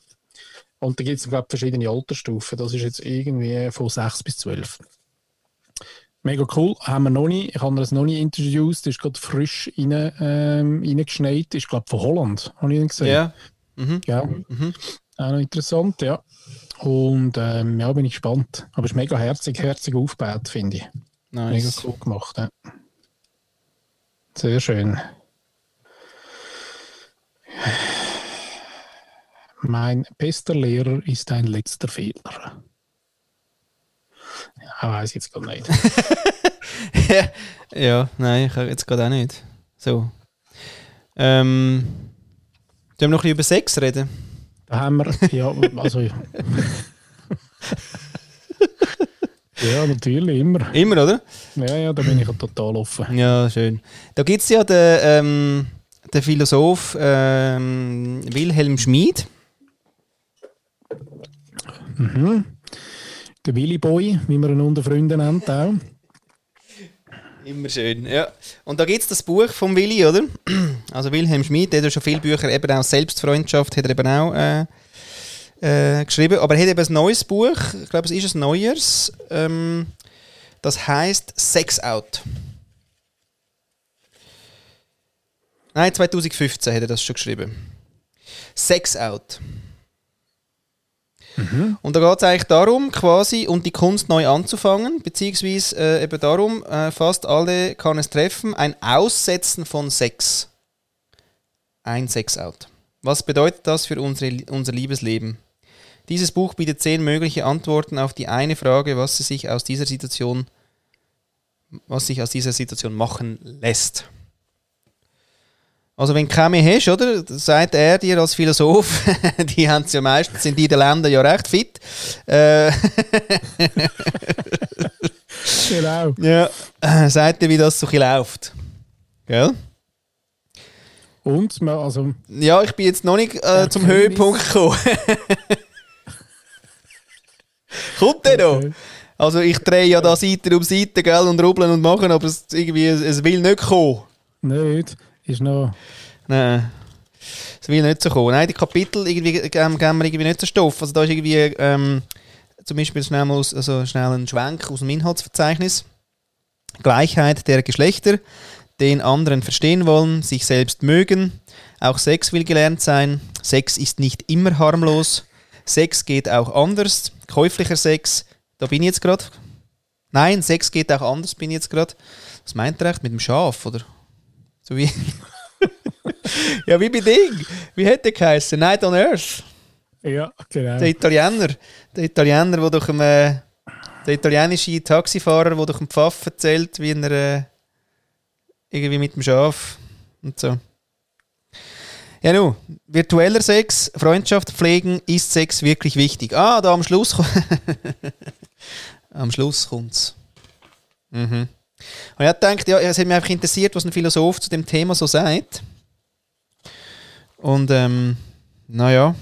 Und da gibt es, glaube ich, verschiedene Altersstufen. Das ist jetzt irgendwie von 6 bis 12. Mega cool. Haben wir noch nicht. Ich habe das noch nicht introduced. Ist gerade frisch rein, ähm, reingeschneit. Ist, glaube ich, von Holland. Habe ich ihn gesehen. Ja. Mhm. Ja. Mhm. Auch noch interessant, ja. Und ähm, ja, bin ich gespannt. Aber es ist mega herzig, herzig aufgebaut, finde ich. Mega Nice. cool gemacht, ja. Sehr schön. Mein bester Lehrer ist ein letzter Fehler. Ja, weiß ich jetzt gar nicht. <laughs> ja, nein, ich jetzt gerade auch nicht. So. Ähm, wir noch ein bisschen über Sex reden? Da haben wir, ja, also. <laughs> <laughs> ja, natürlich, immer. Immer, oder? Ja, ja, da bin ich ja total offen. Ja, schön. Da gibt es ja den, ähm, den Philosoph ähm, Wilhelm Schmid. Mhm. Der Willy Boy, wie man ihn unter Freunden nennt, auch. Immer schön, ja. Und da gibt es das Buch vom Willi, oder? Also Wilhelm Schmid, der hat ja schon viele Bücher, eben auch Selbstfreundschaft, hat er eben auch äh, äh, geschrieben. Aber er hat eben ein neues Buch, ich glaube, es ist ein neues, ähm, das heißt Sex Out. Nein, 2015 hat er das schon geschrieben. Sex Out. Und da geht es eigentlich darum, quasi, und die Kunst neu anzufangen, beziehungsweise äh, eben darum, äh, fast alle kann es treffen, ein Aussetzen von Sex. Ein Sex-Out. Was bedeutet das für unsere, unser Liebesleben? Dieses Buch bietet zehn mögliche Antworten auf die eine Frage, was sich aus dieser Situation, was sich aus dieser Situation machen lässt. Also wenn du keine hast, oder, sagt er dir als Philosoph, <laughs> die haben es ja meistens in den Ländern ja recht fit. Äh, Genau. <laughs> ja, äh, sagt er, wie das so ein läuft. Gell? Und, man- also, Ja, ich bin jetzt noch nicht äh, zum. Höhepunkt gekommen. <laughs> Kommt der noch? Okay. Also ich drehe ja da Seite um Seite, gell, und rubbeln und machen, aber es, irgendwie, es, es will nicht kommen. nicht, ist noch. Nein. Es will nicht so kommen. Nein, die Kapitel irgendwie, geben, geben wir irgendwie nicht so Stoff. Also da ist irgendwie ähm, zum Beispiel schnell, mal aus, also schnell ein Schwenk aus dem Inhaltsverzeichnis. Gleichheit der Geschlechter, den anderen verstehen wollen, sich selbst mögen. Auch Sex will gelernt sein. Sex ist nicht immer harmlos. Sex geht auch anders. Käuflicher Sex, da bin ich jetzt gerade. Nein, Sex geht auch anders, bin ich jetzt gerade. Was meint er echt mit dem Schaf, oder? So wie. <laughs> ja, wie bei Ding. Wie hätte der geheißen? Night on Earth. Ja, genau. Der Italiener. Der Italiener, der durch einen, äh, der italienische Taxifahrer, der durch einen Pfaff erzählt, wie er äh, irgendwie mit dem Schaf und so. Ja, nu, virtueller Sex, Freundschaft pflegen, ist Sex wirklich wichtig? Ah, da am Schluss. <laughs> am Schluss kommt's. Mhm. Und ich habe gedacht, ja, es hat mich einfach interessiert, was ein Philosoph zu dem Thema so sagt. Und, ähm, naja.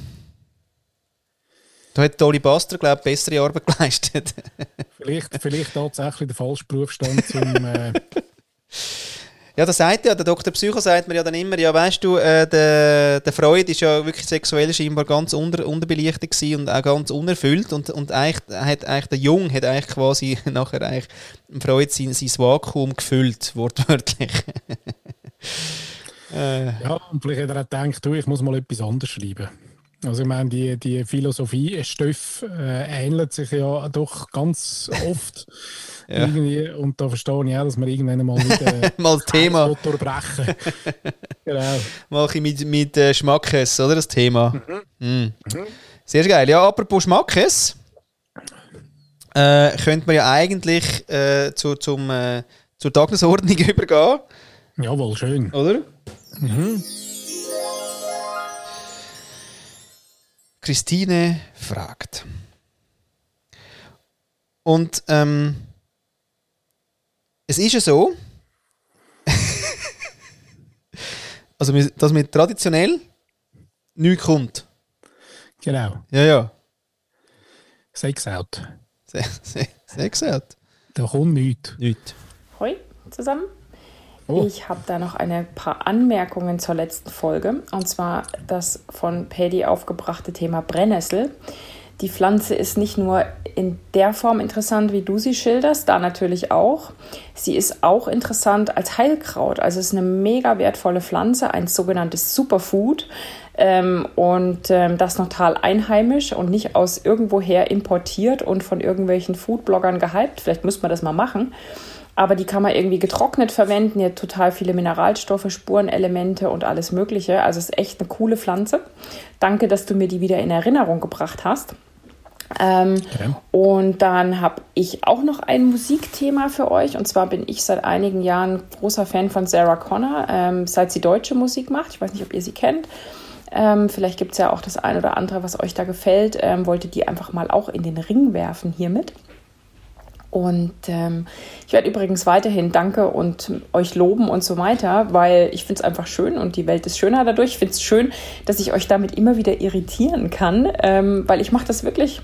Da hat Dolly Baster, glaube ich, bessere Arbeit <laughs> geleistet. vielleicht, vielleicht tatsächlich der falsche Berufsstand zum. Äh <laughs> ja, das sagt ja, der Dr. Psycho sagt mir ja dann immer, ja, weißt du, äh, der, der Freud ist ja wirklich sexuell scheinbar ganz unter, unterbelichtet gewesen und auch ganz unerfüllt und, und eigentlich hat eigentlich der Jung hat eigentlich quasi <laughs> nachher eigentlich Freud sein, sein Vakuum gefüllt, <laughs> wortwörtlich. äh. Ja, und vielleicht hat er auch gedacht, du, ich muss mal etwas anderes schreiben. Also ich meine, die, die Philosophie Stoff äh, ähnelt sich ja doch ganz <laughs> oft. ja. irgendwie, und da verstehe ich auch, dass wir irgendwann mal wieder <laughs> mal das Thema durchbrechen. <laughs> genau. Mal ein mit, mit äh, Schmackes, oder? Das Thema. Mhm. Mhm. Sehr geil. Ja, apropos Schmackes, äh, könnte man ja eigentlich äh, zu, zum, äh, zur Tagesordnung übergehen. Jawohl, schön. Oder? Mhm. Christine fragt. Und ähm, es ist ja so, <laughs> also dass mit traditionell nichts kommt. Genau. Ja, ja. Sex out. Sex out. Da kommt nichts. Nichts. Hoi zusammen. Oh. Ich habe da noch ein paar Anmerkungen zur letzten Folge. Und zwar das von Paddy aufgebrachte Thema Brennnessel. Die Pflanze ist nicht nur in der Form interessant, wie du sie schilderst, da natürlich auch. Sie ist auch interessant als Heilkraut. Also es ist eine mega wertvolle Pflanze, ein sogenanntes Superfood. Ähm, und ähm, das noch total einheimisch und nicht aus irgendwoher importiert und von irgendwelchen Foodbloggern gehypt. Vielleicht muss man das mal machen aber die kann man irgendwie getrocknet verwenden. Die hat total viele Mineralstoffe, Spurenelemente und alles Mögliche. Also ist echt eine coole Pflanze. Danke, dass du mir die wieder in Erinnerung gebracht hast. Ähm, okay. Und dann habe ich auch noch ein Musikthema für euch. Und zwar bin ich seit einigen Jahren großer Fan von Sarah Connor, ähm, seit sie deutsche Musik macht. Ich weiß nicht, ob ihr sie kennt. Ähm, vielleicht gibt es ja auch das ein oder andere, was euch da gefällt. Ähm, wollte die einfach mal auch in den Ring werfen hiermit. Und ähm, ich werde übrigens weiterhin Danke und euch loben und so weiter, weil ich finde es einfach schön und die Welt ist schöner dadurch. Ich finde es schön, dass ich euch damit immer wieder irritieren kann, ähm, weil ich mache das wirklich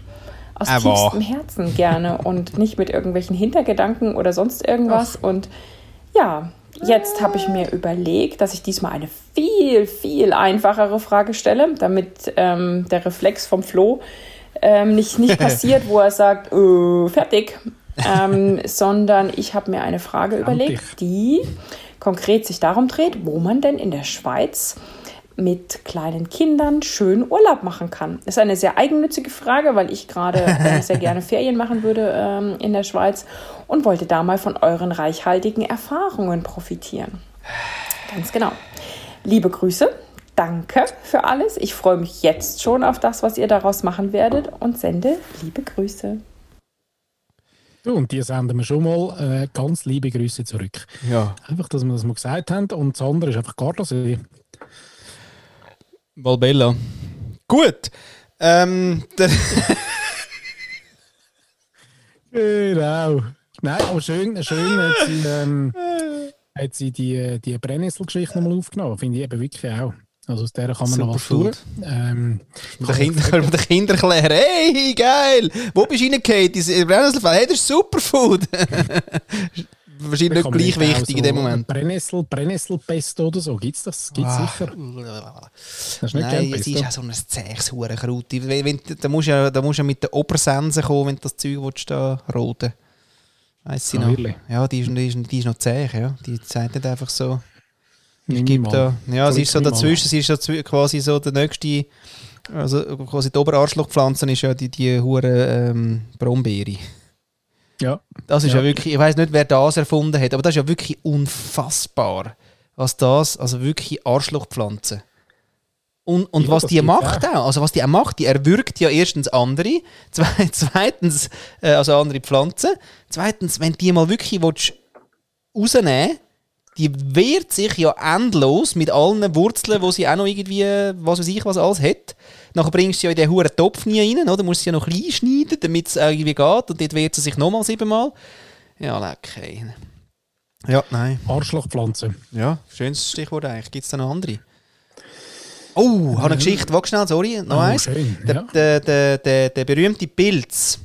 aus Aber. tiefstem Herzen gerne <laughs> und nicht mit irgendwelchen Hintergedanken oder sonst irgendwas. Ach. Und ja, jetzt habe ich mir überlegt, dass ich diesmal eine viel, viel einfachere Frage stelle, damit ähm, der Reflex vom Flo ähm, nicht, nicht <laughs> passiert, wo er sagt, äh, fertig, ähm, sondern ich habe mir eine Frage überlegt, die konkret sich darum dreht, wo man denn in der Schweiz mit kleinen Kindern schön Urlaub machen kann. Das ist eine sehr eigennützige Frage, weil ich gerade <laughs> äh, sehr gerne Ferien machen würde ähm, in der Schweiz und wollte da mal von euren reichhaltigen Erfahrungen profitieren. Ganz genau. Liebe Grüße, danke für alles. Ich freue mich jetzt schon auf das, was ihr daraus machen werdet und sende liebe Grüße. Du, und die senden wir schon mal äh, ganz liebe Grüße zurück. Ja. Einfach, dass wir das mal gesagt haben. Und das andere ist einfach Gardasee. Valbella. Gut. Ähm, genau. Nein, aber schön, schön hat sie, ähm, hat sie die, die Brennnessel-Geschichte nochmal aufgenommen. Finde ich eben wirklich auch. Also aus der kann man Super noch was tun. Ähm, <laughs> den Kindern, den Kindern erklären, hey, geil, wo bist du reingehauen? Diese Brennnesselfell, hey, das ist Superfood. <laughs> Wahrscheinlich nicht gleich wichtig so in dem Moment. Brennnessel, Brennnesselpesto oder so, gibt es das? Gibt's ah. sicher? Das ist nicht Nein, es ist auch so ein zähes Hurenkraut. Da musst du ja, da musst du mit der Obersense kommen, wenn du das Zeug willst, da roten Weiss sie ah, noch? Ja, die ist, die, ist, die ist noch zäh, ja. Die zeigt nicht einfach so... Ich gebe da, ja, es ist so dazwischen, es ist so quasi so der nächste, also quasi die Oberarschlochpflanze ist ja die, die hure ähm, Brombeere. Ja. Das ist ja, ja wirklich, ich weiß nicht, wer das erfunden hat, aber das ist ja wirklich unfassbar, was das, also wirklich Arschlochpflanze. Und, und Ja, was die macht auch, also was die auch macht, die erwürgt ja erstens andere, <laughs> zwe- zweitens, äh, also andere Pflanzen, zweitens, wenn die mal wirklich willst, rausnehmen die wehrt sich ja endlos mit allen Wurzeln, wo sie auch noch irgendwie, was weiß ich, was alles hat. Nachher bringst du sie ja in den huren Topf nie rein, oder? Musst sie ja noch klein schneiden, damit es irgendwie geht. Und dort wehrt sie sich nochmal siebenmal. Ja, leck, ey. Ja, nein. Arschlochpflanze. Ja, schönes Stichwort eigentlich. Gibt es da noch andere? Oh, habe eine Geschichte. Wag schnell, sorry. Noch Oh, eins. schön, Der, ja. der, der, der, der berühmte Pilz.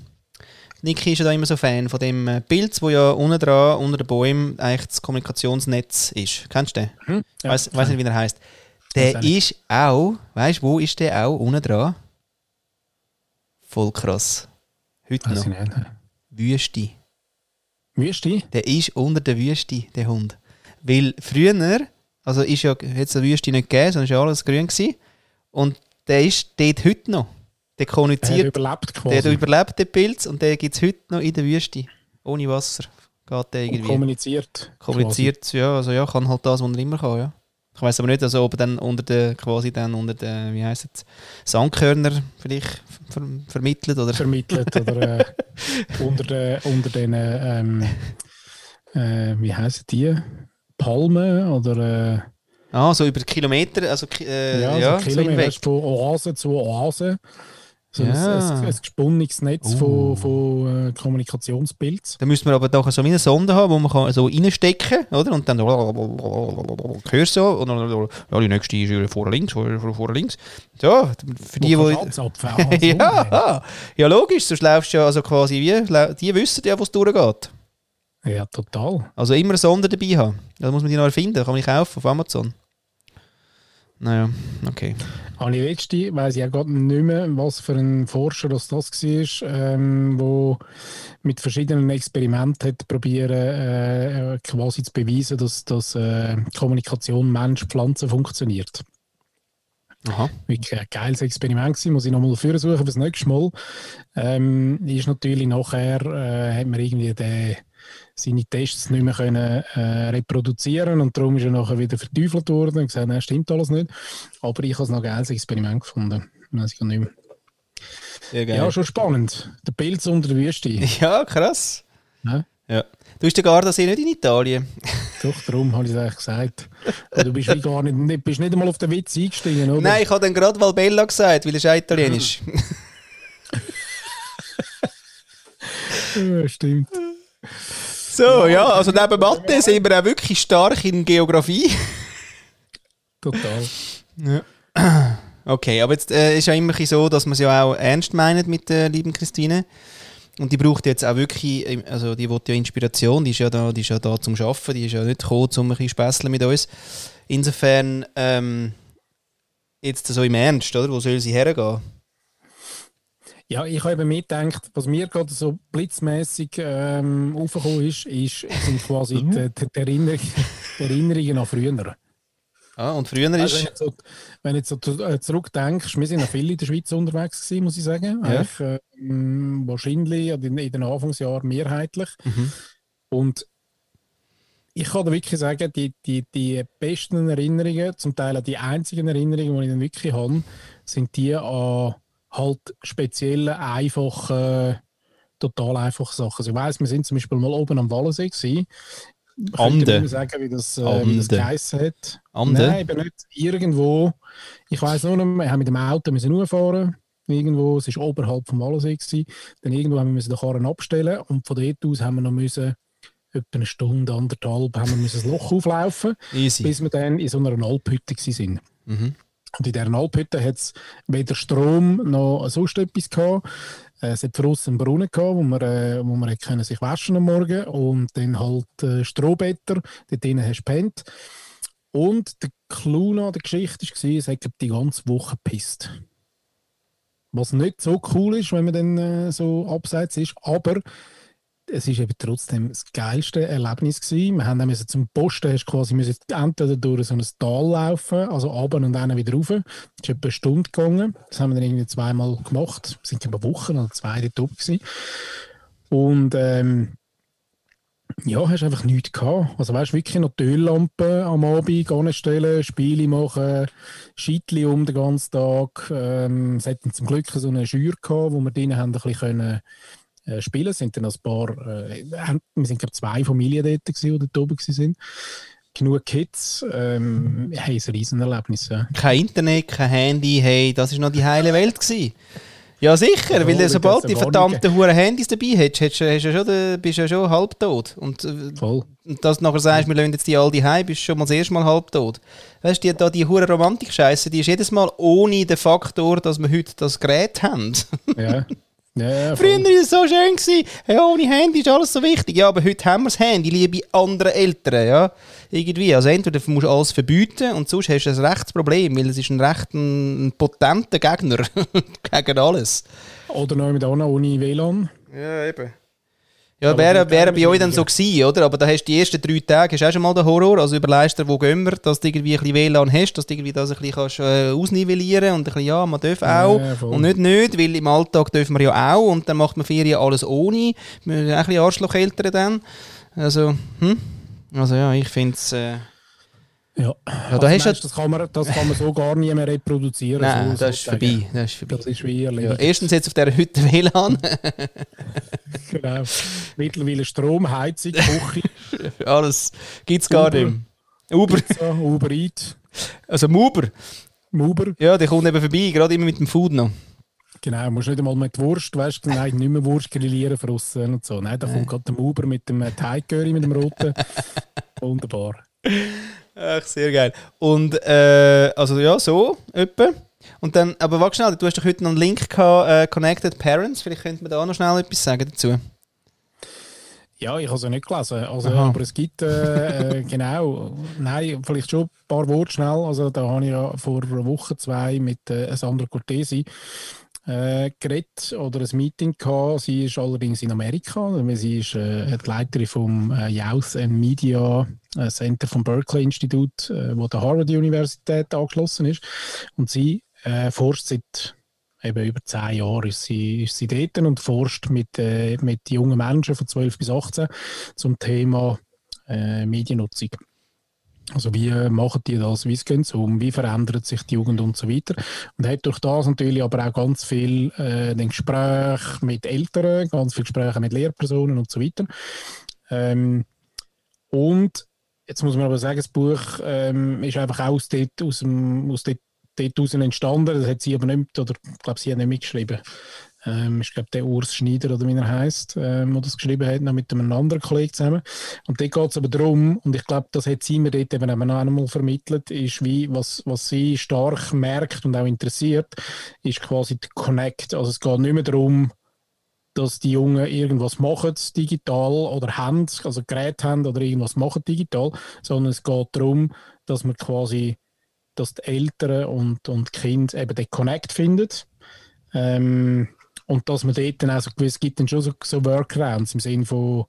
Niki ist ja da immer so Fan von dem äh, Pilz, wo ja unten dran, unter den Bäumen, eigentlich das Kommunikationsnetz ist. Kennst du den? Hm? Ja, weiß, weiß nicht, wie er heißt. Der ist auch, weißt du, wo ist der auch unten dran? Voll krass. Heute noch. Wüste. Wüste? Der ist unter der Wüste, der Hund. Weil früher, also ist ja, hat es eine Wüste nicht gegeben, sondern es war alles grün. Gewesen. Und der ist dort heute noch. Der Der kommuniziert, überlebt der, quasi. überlebt den Pilz und der gibt es heute noch in der Wüste. Ohne Wasser. Geht der und irgendwie. kommuniziert. kommuniziert, ja, also ja, kann halt das, was er immer kann, ja. Ich weiß aber nicht, also ob er dann unter den, quasi dann unter den, wie heisst es, Sandkörner vielleicht ver vermittelt oder... Quasi vermittelt oder äh, <laughs> unter, den, unter den, ähm, äh, wie heißen die? Palmen oder äh, Ah, so über Kilometer, also äh, ja, ja, so so Kilometer weißt du, von Oase zu Oase. So ein, Ja. ein, ein gesponnenes Netz Uh. von, von äh, Kommunikationspilz. Da müsste man aber doch so eine Sonde haben, wo man kann so reinstecken oder? Und dann hörst du so und dann ja, die nächste ist vorne links, vorne, vorne links. So, für die, Wo die... kannst du abzapfen. Ah, so, ja, ja, logisch, sonst läufst du ja also quasi wie, die wissen ja, wo es durchgeht. ja, total. Also immer eine Sonde dabei haben. Da muss man die noch erfinden, kann man nicht kaufen auf Amazon. Naja, okay. Habe ich letzte, weiss ich auch gerade nicht mehr, was für ein Forscher das, das war, ähm, wo mit verschiedenen Experimenten hat probieren, äh, äh, quasi zu beweisen, dass, dass äh, Kommunikation Mensch-Pflanze funktioniert. Aha. Wirklich ein geiles Experiment gewesen, muss ich nochmal suchen fürs nächste Mal. Ähm, ist natürlich nachher, äh, hat man irgendwie den, seine Tests nicht mehr können, äh, reproduzieren und darum ist er nachher wieder verteufelt worden und gesagt, nein, stimmt alles nicht. Aber ich habe es noch ein geiles Experiment gefunden. Weiß ich gar nicht mehr. Geil. Ja, schon spannend. Der Pilz unter der Wüste. <laughs> Ja, krass. Ja. Ja. Du bist ja gar das nicht in Italien. <laughs> Doch, darum habe ich es eigentlich gesagt. Aber du bist wie gar nicht, bist nicht einmal auf den Witz eingestiegen, oder? Nein, ich habe dann gerade Valbella gesagt, weil er <laughs> ist italienisch. Ja, stimmt. So, ja, also neben Mathe sind wir auch wirklich stark in Geografie. <laughs> Total. Okay, aber jetzt äh, ist ja immer so, dass man es ja auch ernst meint mit der lieben Christine. Und die braucht jetzt auch wirklich, also die will ja Inspiration, die ist ja da, die ist ja da zum Arbeiten, die ist ja nicht gekommen, um ein bisschen spässeln mit uns. Insofern, ähm, jetzt so im Ernst, oder? Wo soll sie hergehen? Ja, ich habe eben mitgedacht, was mir gerade so blitzmäßig ähm, aufgekommen ist, ist, sind quasi Mhm. die, die, die, Erinnerung, die Erinnerungen an früher. Ah, und früher Also wenn, ist... du so, wenn du jetzt so äh, zurückdenkst, wir sind noch viel in der Schweiz unterwegs gewesen, muss ich sagen. Ja. Eigentlich, ähm, wahrscheinlich in, in den Anfangsjahren mehrheitlich. Mhm. Und ich kann dir wirklich sagen, die, die, die besten Erinnerungen, zum Teil auch die einzigen Erinnerungen, die ich dann wirklich habe, sind die an halt spezielle, einfache, total einfache Sachen. Also ich weiss, wir sind zum Beispiel mal oben am Wallensee gewesen. Ich Ande. mehr sagen, wie das, äh, wie das geheissen hat. Ande? Nein, eben nicht. Irgendwo, ich weiss nur noch, wir haben mit dem Auto müssen hochfahren irgendwo, es war oberhalb vom Wallensee gewesen. Dann irgendwo haben wir müssen den Karren abstellen und von dort aus haben wir noch müssen, etwa eine Stunde, anderthalb, haben wir müssen das Loch <laughs> auflaufen, Easy. bis wir dann in so einer Alphütte waren. Mhm. Und in dieser Alphütte hat es weder Strom noch sonst etwas gehabt. Äh, Es hat draussen einen Brunnen gehabt, wo man, äh, wo man können sich waschen am Morgen und dann halt äh, Strohbetter, dort drinnen hast du gepennt. Und der Clou an der Geschichte war, es hat die ganze Woche gepisst. Was nicht so cool ist, wenn man dann äh, so abseits ist, aber es ist eben trotzdem das geilste Erlebnis gewesen. Wir haben dann zum Posten, hast quasi entweder durch so ein Tal laufen, also runter und dann wieder rauf. Das ist etwa eine Stunde gegangen. Das haben wir dann irgendwie zweimal gemacht. Wir sind über Wochen oder zwei dort oben gewesen. Und ähm, Ja, hast einfach nichts gehabt. Also weißt wirklich noch die Öllampe am Abend anstellen, Spiele machen, Scheitli um den ganzen Tag. Ähm, es hatten zum Glück so eine Schür gehabt, wo wir drinnen haben ein bisschen können, äh, spielen. Es sind dann ein paar, äh, wir sind glaube zwei Familien dort gewesen, die dort oben waren. Genug Kids, ähm, haben ein Riesenerlebnis. Ja. Kein Internet, kein Handy, hey, das war noch die heile Welt gewesen. Ja, sicher, weil du, sobald die verdammten Huren Handys dabei hast, hast, hast du schon, bist du ja schon halbtot. Und, äh, Voll. und dass du nachher sagst, wir lassen jetzt die all die heim, bist du schon mal das erste Mal halbtot. Weißt du, die, die Huren Romantik-Scheiße, die ist jedes Mal ohne den Faktor, dass wir heute das Gerät haben. Ja. <laughs> Ja, Früher war es so schön. Gewesen. Ja, ohne Handy ist alles so wichtig. Ja, aber heute haben wir das Handy, liebe andere Eltern. Ja? Irgendwie. Also entweder musst du alles verbieten und sonst hast du ein Rechtsproblem, weil es ist ein recht ein, potenter Gegner <laughs> gegen alles. Oder noch mit ohne WLAN. Ja, eben. Ja, wäre, wäre bei euch dann so gewesen, oder? Aber da hast du die ersten drei Tage hast auch schon mal den Horror. Also überlegst dir, wo gehen wir, dass du irgendwie ein bisschen WLAN hast, dass du irgendwie das ein bisschen kannst, äh, ausnivellieren und ein bisschen, ja, man darf auch. Ja, und nicht nicht, weil im Alltag dürfen wir ja auch und dann macht man Ferien alles ohne. Wir sind ein bisschen Arschlocheltern dann. Also, hm? Also ja, ich finde es... Äh ja, ja da also hast das, kann man, das kann man so gar nie mehr reproduzieren. Nein, so, das, ist vorbei, das ist vorbei. Das ist wie ja, Erstens jetzt auf dieser Hütte WLAN. <laughs> genau. Mittlerweile Strom, Heizung, Küche. <laughs> Alles gibt es gar nicht mehr. Uber. Pizza, Uber Eat. Also Uber. Uber. Ja, der kommt eben vorbei, gerade immer mit dem Food noch. Genau, musst nicht einmal mit Wurst, weißt du, nein, nicht mehr Wurst grillieren verrissen und so. Nein, da kommt gerade der Uber mit dem Teigcurry, mit dem roten. <laughs> Wunderbar. Ach, sehr geil. Und äh, also ja, so etwa. Und dann, aber warte schnell, du hast doch heute noch einen Link gehabt, äh, Connected Parents. Vielleicht könnte man da auch noch schnell etwas sagen dazu. Ja, ich habe es ja nicht gelesen. Also, aber es gibt, äh, äh, <laughs> genau, nein, vielleicht schon ein paar Worte schnell. Also, da habe ich ja vor einer Woche, zwei mit äh, Sandra Cortesi äh, geredet oder ein Meeting gehabt. Sie ist allerdings in Amerika, sie ist äh, die Leiterin vom äh, Youth and Media äh, Center vom Berkeley Institut, äh, wo der Harvard Universität angeschlossen ist. Und sie äh, forscht seit eben über zehn Jahren ist sie, ist sie dort und forscht mit, äh, mit jungen Menschen von 12 bis 18 zum Thema äh, Mediennutzung. Also wie machen die das, wie es geht um, wie verändert sich die Jugend und so weiter. Und hat durch das natürlich aber auch ganz viel äh, Gespräch mit Eltern, ganz viel Gespräche mit Lehrpersonen und so weiter. Ähm, und jetzt muss man aber sagen, das Buch ähm, ist einfach aus, dort, aus, dem, aus dort, dort entstanden. Das hat sie aber nicht, oder ich glaube, sie hat nicht mitgeschrieben. Ähm, ich glaube, der Urs Schneider, oder wie er heißt, ähm, der das geschrieben hat, noch mit einem anderen Kollegen zusammen. Und dort geht es aber darum, und ich glaube, das hat sie mir dort eben auch einmal vermittelt, ist wie, was, was sie stark merkt und auch interessiert, ist quasi der Connect. Also es geht nicht mehr darum, dass die Jungen irgendwas machen digital oder haben, also Gerät haben oder irgendwas machen digital, sondern es geht darum, dass man quasi, dass die Eltern und, und die Kinder eben den Connect finden. Ähm, und dass man dort dann auch so gewiss gibt dann schon so, so Workarounds im Sinne von,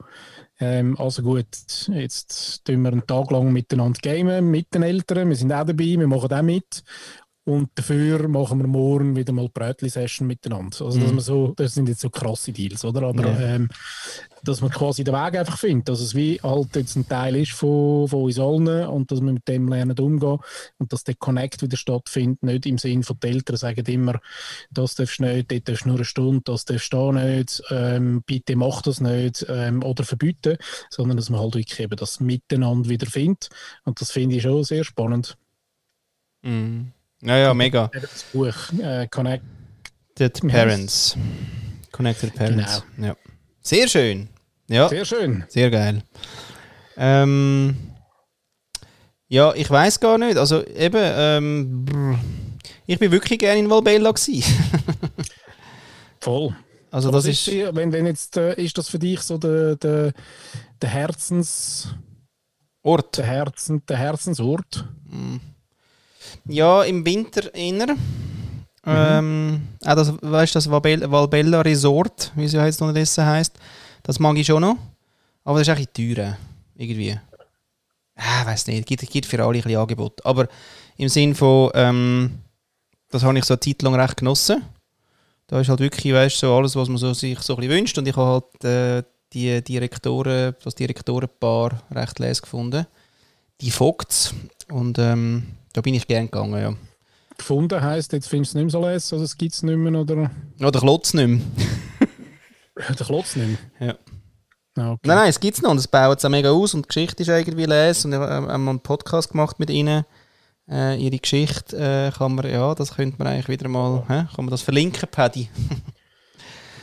ähm, also gut, jetzt tun wir einen Tag lang miteinander gamen mit den Eltern, wir sind auch dabei, wir machen auch mit und dafür machen wir morgen wieder mal Brötli-Session miteinander. Also, dass mhm. man so, das sind jetzt so krasse Deals, oder? Aber ja. ähm, dass man quasi den Weg einfach findet, dass es wie halt jetzt ein Teil ist von, von uns allen und dass wir mit dem lernen umgehen und dass der Connect wieder stattfindet, nicht im Sinne von den Eltern sagen immer, das darfst du nicht, dort darfst du nur eine Stunde, das darfst du nicht, ähm, bitte mach das nicht ähm, oder verbieten, sondern dass man halt wirklich eben das Miteinander wieder findet und das finde ich schon sehr spannend. Mhm. Ja, ja, mega. Das Buch äh, Connected Parents. Connected Parents. Genau. Ja. Sehr schön. Ja. Sehr schön. Sehr geil. Ähm, ja, ich weiß gar nicht. Also eben, ähm, ich bin wirklich gerne in Valbella <laughs> Voll. Also das ist, ist wenn, wenn jetzt äh, ist das für dich so der, der, der Herzensort, der, Herzen, der Herzensort? Mm. Ja, im Winter inner. Mhm. Ähm, auch das, weißt das Valbella Resort, wie es ja jetzt unterdessen heisst, das mag ich schon noch. Aber das ist ein bisschen teuer. Irgendwie. Ah, weiß nicht, gibt, gibt für alle ein bisschen Angebot. Aber im Sinn von, ähm, das habe ich so eine Zeit lang recht genossen. Da ist halt wirklich, weißt so alles, was man so sich so ein bisschen wünscht. Und ich habe halt äh, die Direktoren, das Direktorenpaar recht les gefunden. Die Vogts. Und ähm, da bin ich gern gegangen, ja. Gefunden heisst, jetzt findest du es nicht mehr so les, also es gibt es nicht mehr, oder? Oder Klotz nicht mehr. <laughs> Der Klotz nicht mehr? Ja. Ah, okay. Nein, nein, es gibt es noch und es baut es auch mega aus und die Geschichte ist irgendwie les und wir haben einen Podcast gemacht mit ihnen. Äh, ihre Geschichte äh, kann man, ja, das könnte man eigentlich wieder mal, hä? kann man das verlinken, Paddy? <laughs>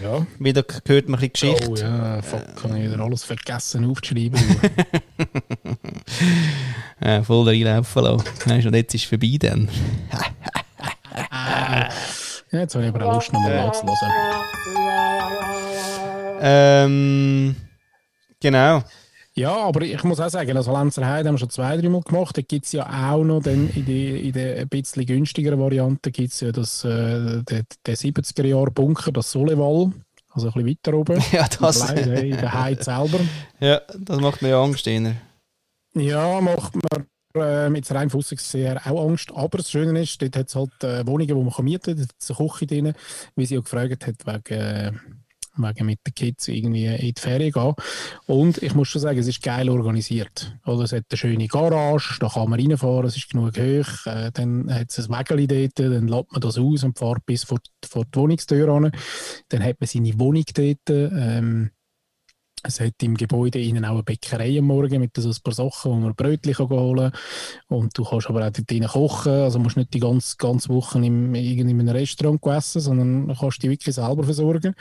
Ja. Wieder hört man ein bisschen Geschichte. Oh ja, fuck, kann ich wieder alles vergessen aufzuschreiben. <laughs> äh, voll reinlaufen lassen. Und jetzt ist es vorbei dann. <laughs> ja, jetzt habe ich aber auch Lust, nochmal nachzuhören. Ähm, genau. Ja, aber ich muss auch sagen, also Lenzerheide haben wir schon zwei, drei Mal gemacht. Da gibt es ja auch noch dann in, die, in der ein bisschen günstigeren Variante gibt es ja das, äh, der, der 70er-Jahr-Bunker, das Soleval. Also ein bisschen weiter oben. <laughs> Ja, das. Äh, in der Heide selber. Ja, das macht mir ja Angst. Eher. Ja, macht mir äh, mit rein sehr auch Angst. Aber das Schöne ist, dort hat es halt äh, Wohnungen, die man mieten kann. Dort hat es eine Küche drin, wie sie auch gefragt hat, wegen... Äh, wegen mit den Kids irgendwie in die Ferien gehen. Und ich muss schon sagen, es ist geil organisiert. Oder es hat eine schöne Garage, da kann man reinfahren, es ist genug hoch. Äh, dann hat es ein Wägeli dort, dann lädt man das aus und fährt bis vor, vor die Wohnungstür an. Dann hat man seine Wohnung dort. Ähm, es hat im Gebäude innen auch eine Bäckerei am Morgen mit so ein paar Sachen, wo man Brötchen holen kann. Und du kannst aber auch dort kochen. Also musst nicht die ganze, ganze Woche in, in einem Restaurant essen, sondern kannst dich wirklich selber versorgen.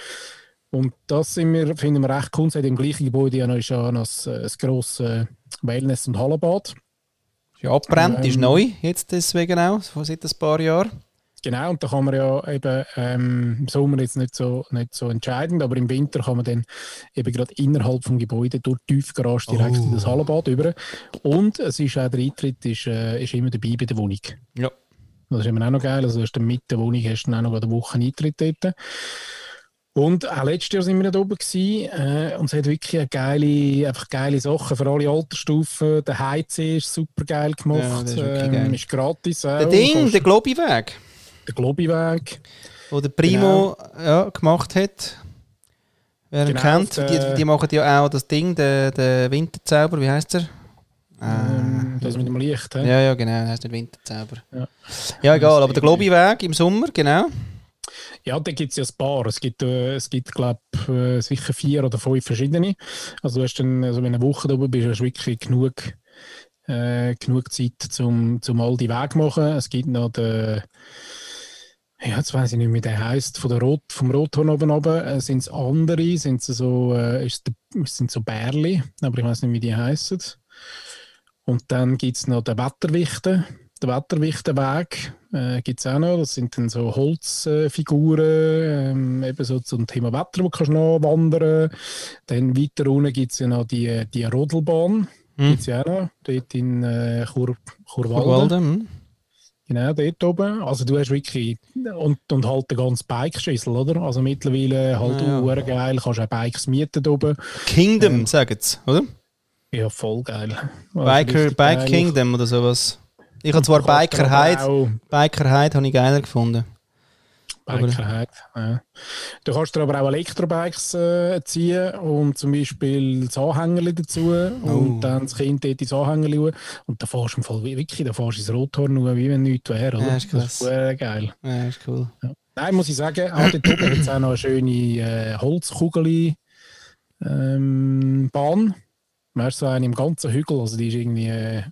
Und das sind wir, finden wir recht cool. Seit dem gleichen Gebäude ja noch, noch ein, ein grosses Wellness- und Hallenbad. Ja abbrennt, ähm, ist neu jetzt deswegen auch, seit ein paar Jahren. Genau, und da kann man ja eben ähm, im Sommer jetzt nicht so, nicht so entscheidend, aber im Winter kann man dann eben gerade innerhalb des Gebäudes durch die Tiefgarage direkt oh. in das Hallenbad über. Und es ist auch der Eintritt ist, äh, ist immer dabei bei der Wohnung. Ja. Das ist immer auch noch geil. Also, du hast dann mit der Wohnung hast du dann auch noch eine Woche Eintritt dort. Und auch letztes Jahr sind wir nicht oben gewesen, äh, und es hat wirklich eine geile, einfach geile Sachen für alle Altersstufen. Der HC ist super geil gemacht, ja, ist, ähm, geil. ist gratis. Auch. Der Ding, der Globi-Weg. Der Globi-Weg. Wo der Primo genau. ja, gemacht hat. Wer genau, kennt, die, die, machen ja auch das Ding, der, der Winterzauber, wie heißt er? Ähm, das mit dem Licht, he? Ja, ja, genau, das heißt der Winterzauber. Ja, ja egal, aber der Globi-Weg im Sommer, genau. Ja, da gibt es ja ein paar. Es gibt, äh, gibt glaube äh, sicher vier oder fünf verschiedene. Also, du hast dann, also wenn du eine Woche da oben bist, hast du wirklich genug, äh, genug Zeit, um zum all die Weg machen. Es gibt noch den, ja, jetzt weiß ich nicht, wie der heißt, von der Rot, vom Rothorn oben runter. Äh, sind es andere? Sind es so, äh, sind so Bärli? Aber ich weiß nicht, wie die heißen. Und dann gibt es noch den Wetterwichten der Wetterwichtenweg äh, gibt es auch noch. Das sind dann so Holzfiguren, ähm, eben so zum Thema Wetter, wo kannst du noch wandern. Dann weiter unten gibt es ja noch die, die Rodelbahn. Hm. Gibt es ja auch noch, dort in äh, Chur, Churwalden. Hm. Genau, dort oben. Also du hast wirklich, und, und halt den ganzen Bikeschüssel, oder? Also mittlerweile halt ja, ja. geil, kannst auch Bikes mieten oben. Kingdom, ähm, sagen sie, oder? Ja, voll geil. Also Biker, Bike geil. Kingdom oder sowas. Ich habe zwar Biker Hyde, Biker Hyde habe ich geiler gefunden. Biker Hyde, ja. Du kannst dir aber auch Elektrobikes äh, ziehen und zum Beispiel das Anhängerli dazu oh. und dann das Kind dort ins Anhängerli und da fährst du im Fall wirklich, da fährst du ins Rothorn nur, wie wenn nichts wäre, oder? Ja, ist das ist äh, geil. Ja, ist cool. Ja. Nein, muss ich sagen, auch dort oben hat es auch noch eine schöne äh, Holzkugel ähm, Bahn. Weißt du, so eine im ganzen Hügel, also die ist irgendwie äh,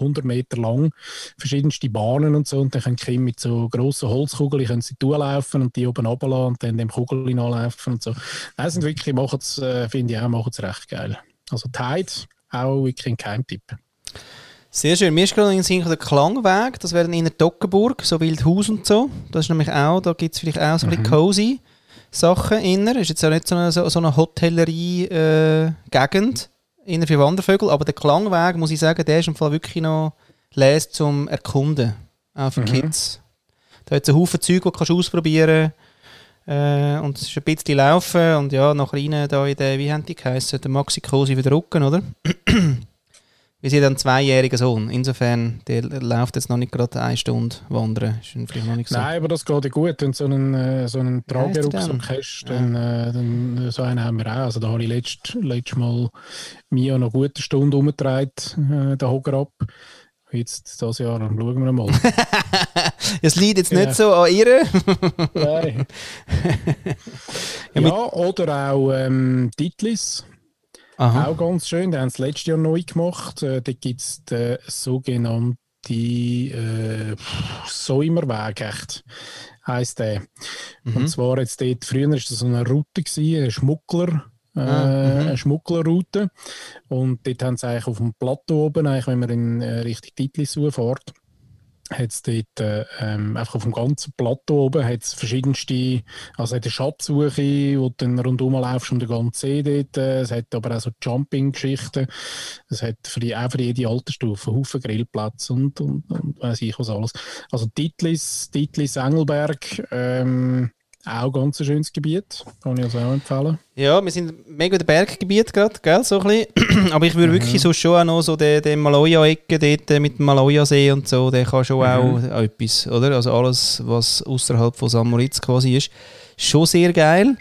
100 Meter lang, verschiedenste Bahnen und so. Und dann können die Kinder mit so grossen Holzkugeln können sie durchlaufen und die oben runterlassen und dann dem Kugel nachlaufen und so. Das sind wirklich, machen es, äh, finde ich auch, machen es recht geil. Also Tide, auch wirklich ein Keimtipp. Sehr schön. Mir ist gerade in Sinn der Klangweg, das wäre in der Dockenburg, so Wildhaus und so. Das ist nämlich auch, da gibt es vielleicht auch so ein bisschen mhm. cozy Sachen inner. Ist jetzt auch nicht so eine, so, so eine Hotellerie-Gegend. Äh, für Wandervögel, aber der Klangweg, muss ich sagen, der ist im Fall wirklich noch les zum Erkunden, auch für mhm. Kids. Da hat es einen Haufen Zeug, die du ausprobieren äh, und es ist ein bisschen laufen und ja, nachher rein da in den, wie haben die geheißen, der Maxi Cosi für den Rücken, oder? <clears throat> Wir sind ein zweijähriger Sohn. Insofern, der läuft jetzt noch nicht gerade eine Stunde wandern. Ist vielleicht noch nicht so. Nein, aber das geht ja gut. Wenn du so einen, äh, so einen Tragerucksack hast, dann, äh, dann äh, so einen haben wir auch. Also da habe ich letztes, letztes Mal Mia noch eine gute Stunde umgetragen, äh, den Hocker ab. Jetzt das Jahr, dann schauen wir mal. <laughs> es liegt jetzt nicht so an ihr. Nein. <laughs> ja, ja, oder auch ähm, Titlis. Aha. Auch ganz schön. Die haben es letztes Jahr neu gemacht. Äh, da gibt es den sogenannten äh, Säumerweg, echt, heisst der. Mhm. Und zwar jetzt dort, früher war das so eine Route, gewesen, ein Schmuggler. Äh, ah, mhm. eine Schmugglerroute. Und dort haben sie eigentlich auf dem Plateau oben, eigentlich, wenn man in äh, Richtung Titlis fährt, hat es dort äh, ähm, einfach auf dem ganzen Plateau oben hat's verschiedenste, also hat eine Schatzsuche, wo du dann rundum laufst um den ganzen See dort. Äh, es hat aber auch so Jumping-Geschichten. Es hat für die, auch für jede Altersstufe Haufen Grillplätze und, und, und weiss ich was alles. Also Titlis, Titlis Engelberg, ähm, auch ganz ein schönes Gebiet, kann ich also auch empfehlen. Ja, wir sind mega im Berggebiet gerade, gell, so ein bisschen. <clears throat> Aber ich würde mhm. wirklich so schon auch noch so den, den Maloja-Ecke dort mit dem Maloja-See und so, der kann schon mhm. auch, auch etwas, oder? Also alles, was außerhalb von St. Moritz quasi ist, schon sehr geil.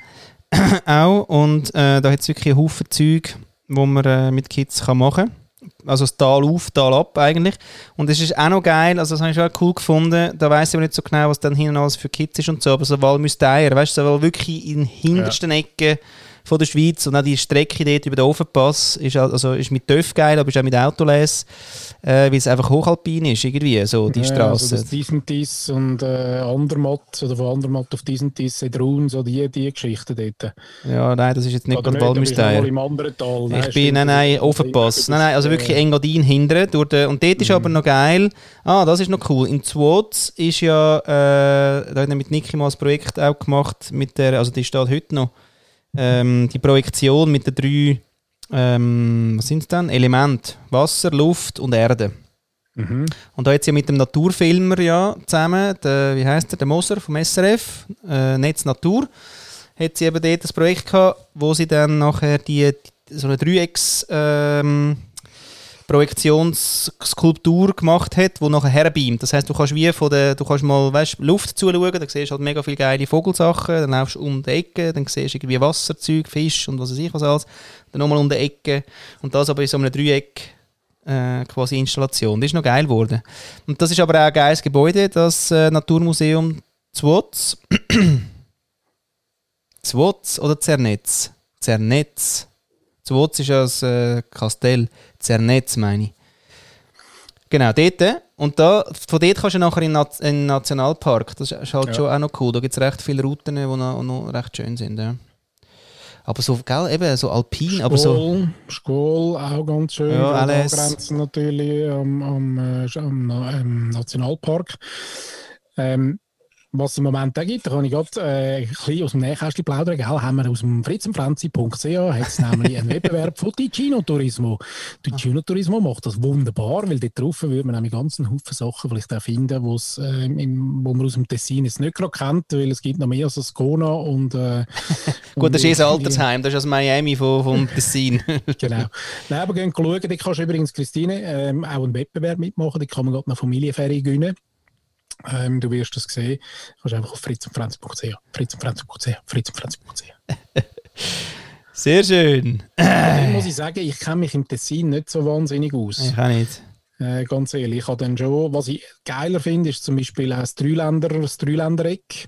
<clears throat> auch. Und äh, da hat es wirklich einen Haufen Zeug, wo man äh, mit Kids kann machen kann also das Tal auf, Tal ab eigentlich. Und es ist auch noch geil, also das habe ich schon cool gefunden, da weiß ich aber nicht so genau, was dann hinten alles für Kids ist und so, aber so Walmüsteier, weißt du, so wirklich in hintersten ja. Ecken von der Schweiz und auch die Strecke dort über den Ofenpass ist, also ist mit TÜV geil, aber ist auch mit Autoles, äh, weil es einfach hochalpin ist, irgendwie, so die ja, Straße. Also diesen dies und äh, Andermatt oder von Andermatt auf diesen dies, Edrun, so die, die Geschichten dort. Ja, nein, das ist jetzt nicht gerade anderen Tal. Nein, ich bin, nein, nein, Ofenpass. Nein, nein, also wirklich Engadin hinten. Durch den, und dort ist mhm. aber noch geil, ah, das ist noch cool, in Zwoz ist ja, äh, da hat er mit Niki mal das Projekt auch gemacht, mit der, also die steht heute noch, ähm, die Projektion mit den drei, ähm, was sind es dann? Elemente: Wasser, Luft und Erde. Mhm. Und da jetzt ja mit dem Naturfilmer ja zusammen, der, wie heißt der, der Moser vom SRF, äh, Netz Natur, hat sie eben dort das Projekt gehabt, wo sie dann nachher die, die so eine Dreiecks ähm, Projektionsskulptur gemacht hat, die nachher herbeamt. Das heißt, du kannst wie von der, du kannst mal weißt, Luft zuschauen, dann siehst du halt mega viele geile Vogelsachen, dann laufst du um die Ecke, dann siehst du irgendwie Wasserzeug, Fisch und was weiß ich was alles, dann nochmal um die Ecke und das aber in so einem Dreieck äh, quasi Installation. Das ist noch geil geworden. Und das ist aber auch ein geiles Gebäude, das äh, Naturmuseum Zwoz. <clears throat> Zwoz oder Zernetz? Zernetz. Zwoz ist ja das äh, Kastell. Zernetz, meine ich. Genau, dort. Und da, von dort kannst du nachher in den Nationalpark. Das ist halt ja. schon auch noch cool. Da gibt es recht viele Routen, die noch, noch recht schön sind. Ja. Aber so, gell, eben so alpin, Skol, aber so... Skol, auch ganz schön. Ja, alles. Grenzen natürlich am, am, äh, am, am Nationalpark. Ähm, was es im Moment auch gibt, da kann ich gerade äh, ein bisschen aus dem Nähkästchen plaudern. Gell? Haben wir aus dem fritzenfranzi.ch hat es nämlich einen Wettbewerb von Ticino Turismo. Ticino Turismo macht das wunderbar, weil dort drauf würde man nämlich ganz einen Haufen Sachen vielleicht auch finden, wo's, äh, im, wo man aus dem Tessin jetzt nicht gerade kennt, weil es gibt noch mehr als Kona und... Äh, <laughs> Gut, das ist ein Altersheim, das ist aus Miami vom, vom Tessin. <laughs> genau. Nein, aber gehen schauen, da kannst du übrigens, Christine, ähm, auch einen Wettbewerb mitmachen, da kann man gerade eine Familienferie gewinnen. Ähm, du wirst das sehen. Du kannst einfach auf fritzenfranz.ch, fritzenfranz.ch, fritzenfranz.ch. <laughs> Sehr schön. Dann muss ich sagen, ich kenne mich im Tessin nicht so wahnsinnig aus. Ich auch nicht. Äh, ganz ehrlich, ich habe dann schon, was ich geiler finde, ist zum Beispiel auch das Dreiländer, das Dreiländereck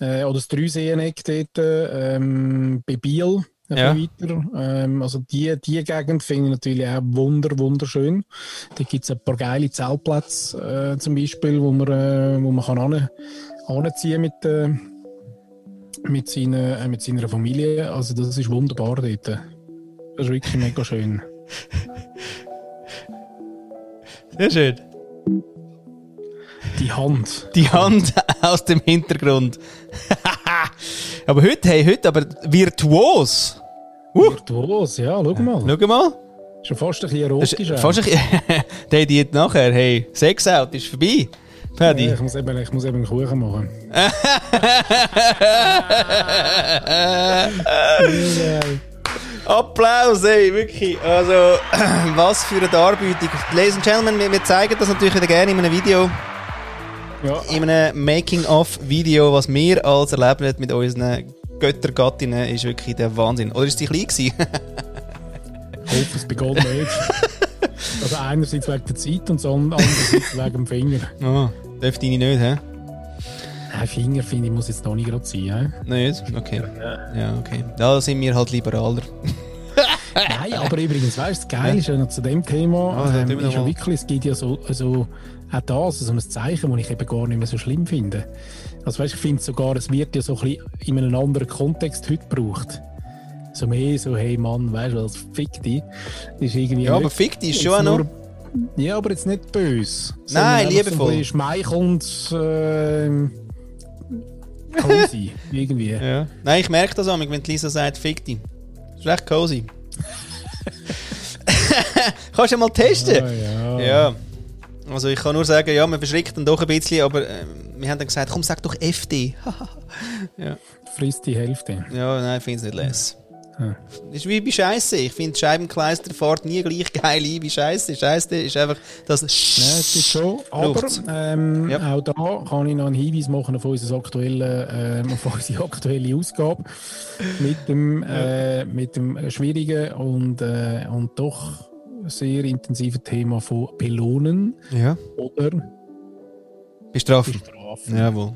äh, oder das Dreiseeneck dort ähm, bei Biel ja. weiter. Ähm, also die, die Gegend finde ich natürlich auch wunder, wunderschön. Da gibt es ein paar geile Zeltplätze äh, zum Beispiel, wo man, äh, wo man kann an, anziehen mit, äh, mit, seine, äh, mit seiner Familie. Also das ist wunderbar dort. Das ist wirklich mega schön. Sehr schön. Die Hand. Die Hand aus dem Hintergrund. Aber heute, hey, heute aber virtuos. Uh. Virtuos, ja, schau mal. Schau mal. Schon fast ein bisschen erotisch. Fast ein bisschen. <laughs> Der die nachher, hey, Sex out ist vorbei. Paddy. Ja, ich, muss eben, ich muss eben einen Kuchen machen. <laughs> Applaus, ey, wirklich. Also, <clears throat> was für eine Darbietung. Ladies and Gentlemen, wir, wir zeigen das natürlich wieder gerne in einem Video. Ja. In einem Making-of-Video, was wir als erlebt mit unseren Göttergattinnen, ist wirklich der Wahnsinn. Oder ist sie klein gewesen? ich hoffe, es begann nicht. Also einerseits wegen der Zeit und andererseits wegen dem Finger. Oh, dürfte ich nicht, hä? Nein, Finger finde ich muss jetzt noch nicht gerade sein. Nicht? Okay. Ja, okay. Da sind wir halt liberaler. Nein, aber übrigens, weißt du, das Geile ist ja noch zu dem Thema, ah, ähm, ist ja wirklich, es gibt ja so, so auch das, so ein Zeichen, das ich eben gar nicht mehr so schlimm finde. Also weißt, ich finde sogar, es wird ja so ein bisschen in einem anderen Kontext heute gebraucht. So mehr so, hey Mann, weißt du, als fick dich. Ist irgendwie ja, aber fick dich ist schon auch noch... Ja, aber jetzt nicht böse. Nein, liebevoll. So schmeichelnd, äh, cozy, <laughs> irgendwie. Ja. Nein, ich merke das auch, wenn Lisa sagt, fick dich. Das ist cozy. <laughs> <laughs> Kannst du mal testen? Oh, ja. ja. Also ich kann nur sagen, ja, man verschrickt dann doch ein bisschen, aber äh, wir haben dann gesagt, komm, sag doch FD. <laughs> ja. Frisst die Hälfte. Ja, nein, ich finde es nicht less. Ja. Ist wie bei Scheiße. Ich finde, Scheibenkleister fährt nie gleich geil ein wie Scheiße. Scheiße ist einfach das. Ja, es ist schon. Aber ähm, ja. auch da kann ich noch einen Hinweis machen auf, unsere aktuelle, ähm, auf <laughs> unsere aktuelle Ausgabe mit dem, äh, mit dem schwierigen und, äh, und doch sehr intensiven Thema von Belohnen ja. oder Bestrafen. Bestrafen. Jawohl.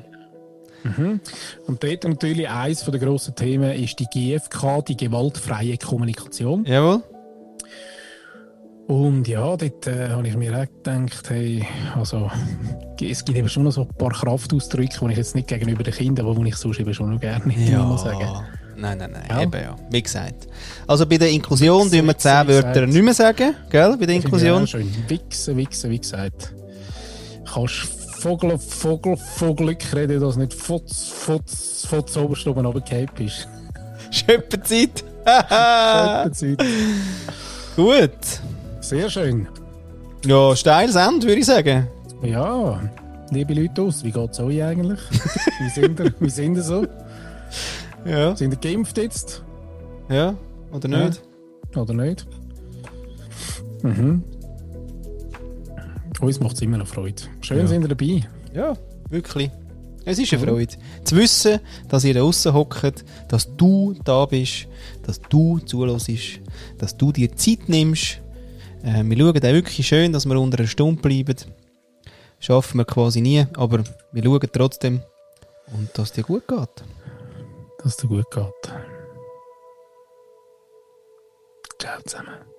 Mhm. Und dort natürlich eines der grossen Themen ist die GFK, die gewaltfreie Kommunikation. Jawohl. Und ja, dort äh, habe ich mir auch gedacht, hey, also, es gibt eben schon noch so ein paar Kraftausdrücke, die ich jetzt nicht gegenüber den Kindern, aber die ich sonst eben schon noch gerne ja. mal sagen. Nein, nein, nein, ja. eben ja. Wie gesagt. Also bei der Inklusion tun wir zehn Wörter nicht mehr sagen, gell? Bei der Inklusion. Ja, schön. Wichsen, wichsen, wie gesagt. Kannst Vogel, Vogel, Vogelglück reden, dass nicht Futz, Futz, Futz oberst oben runtergefallen <laughs> ist. Schöppenzeit. Schöppenzeit. <laughs> Gut. Sehr schön. Ja, steiles Ende, würde ich sagen. Ja, liebe Leute aus, wie geht es euch eigentlich? <laughs> wie, sind ihr, wie sind ihr so? Ja. Sind ihr geimpft jetzt? Ja, oder nicht? Ja. Oder nicht? Mhm. Uns macht es immer noch Freude. Schön ja. sind ihr dabei. Ja, wirklich. Es ist eine Freude. Zu wissen, dass ihr da draußen hockt, dass du da bist, dass du zulässt, dass du dir Zeit nimmst. Äh, wir schauen auch wirklich schön, dass wir unter einer Stunde bleiben. Schaffen wir quasi nie, aber wir schauen trotzdem und dass es dir gut geht. Dass es dir gut geht. Ciao zusammen.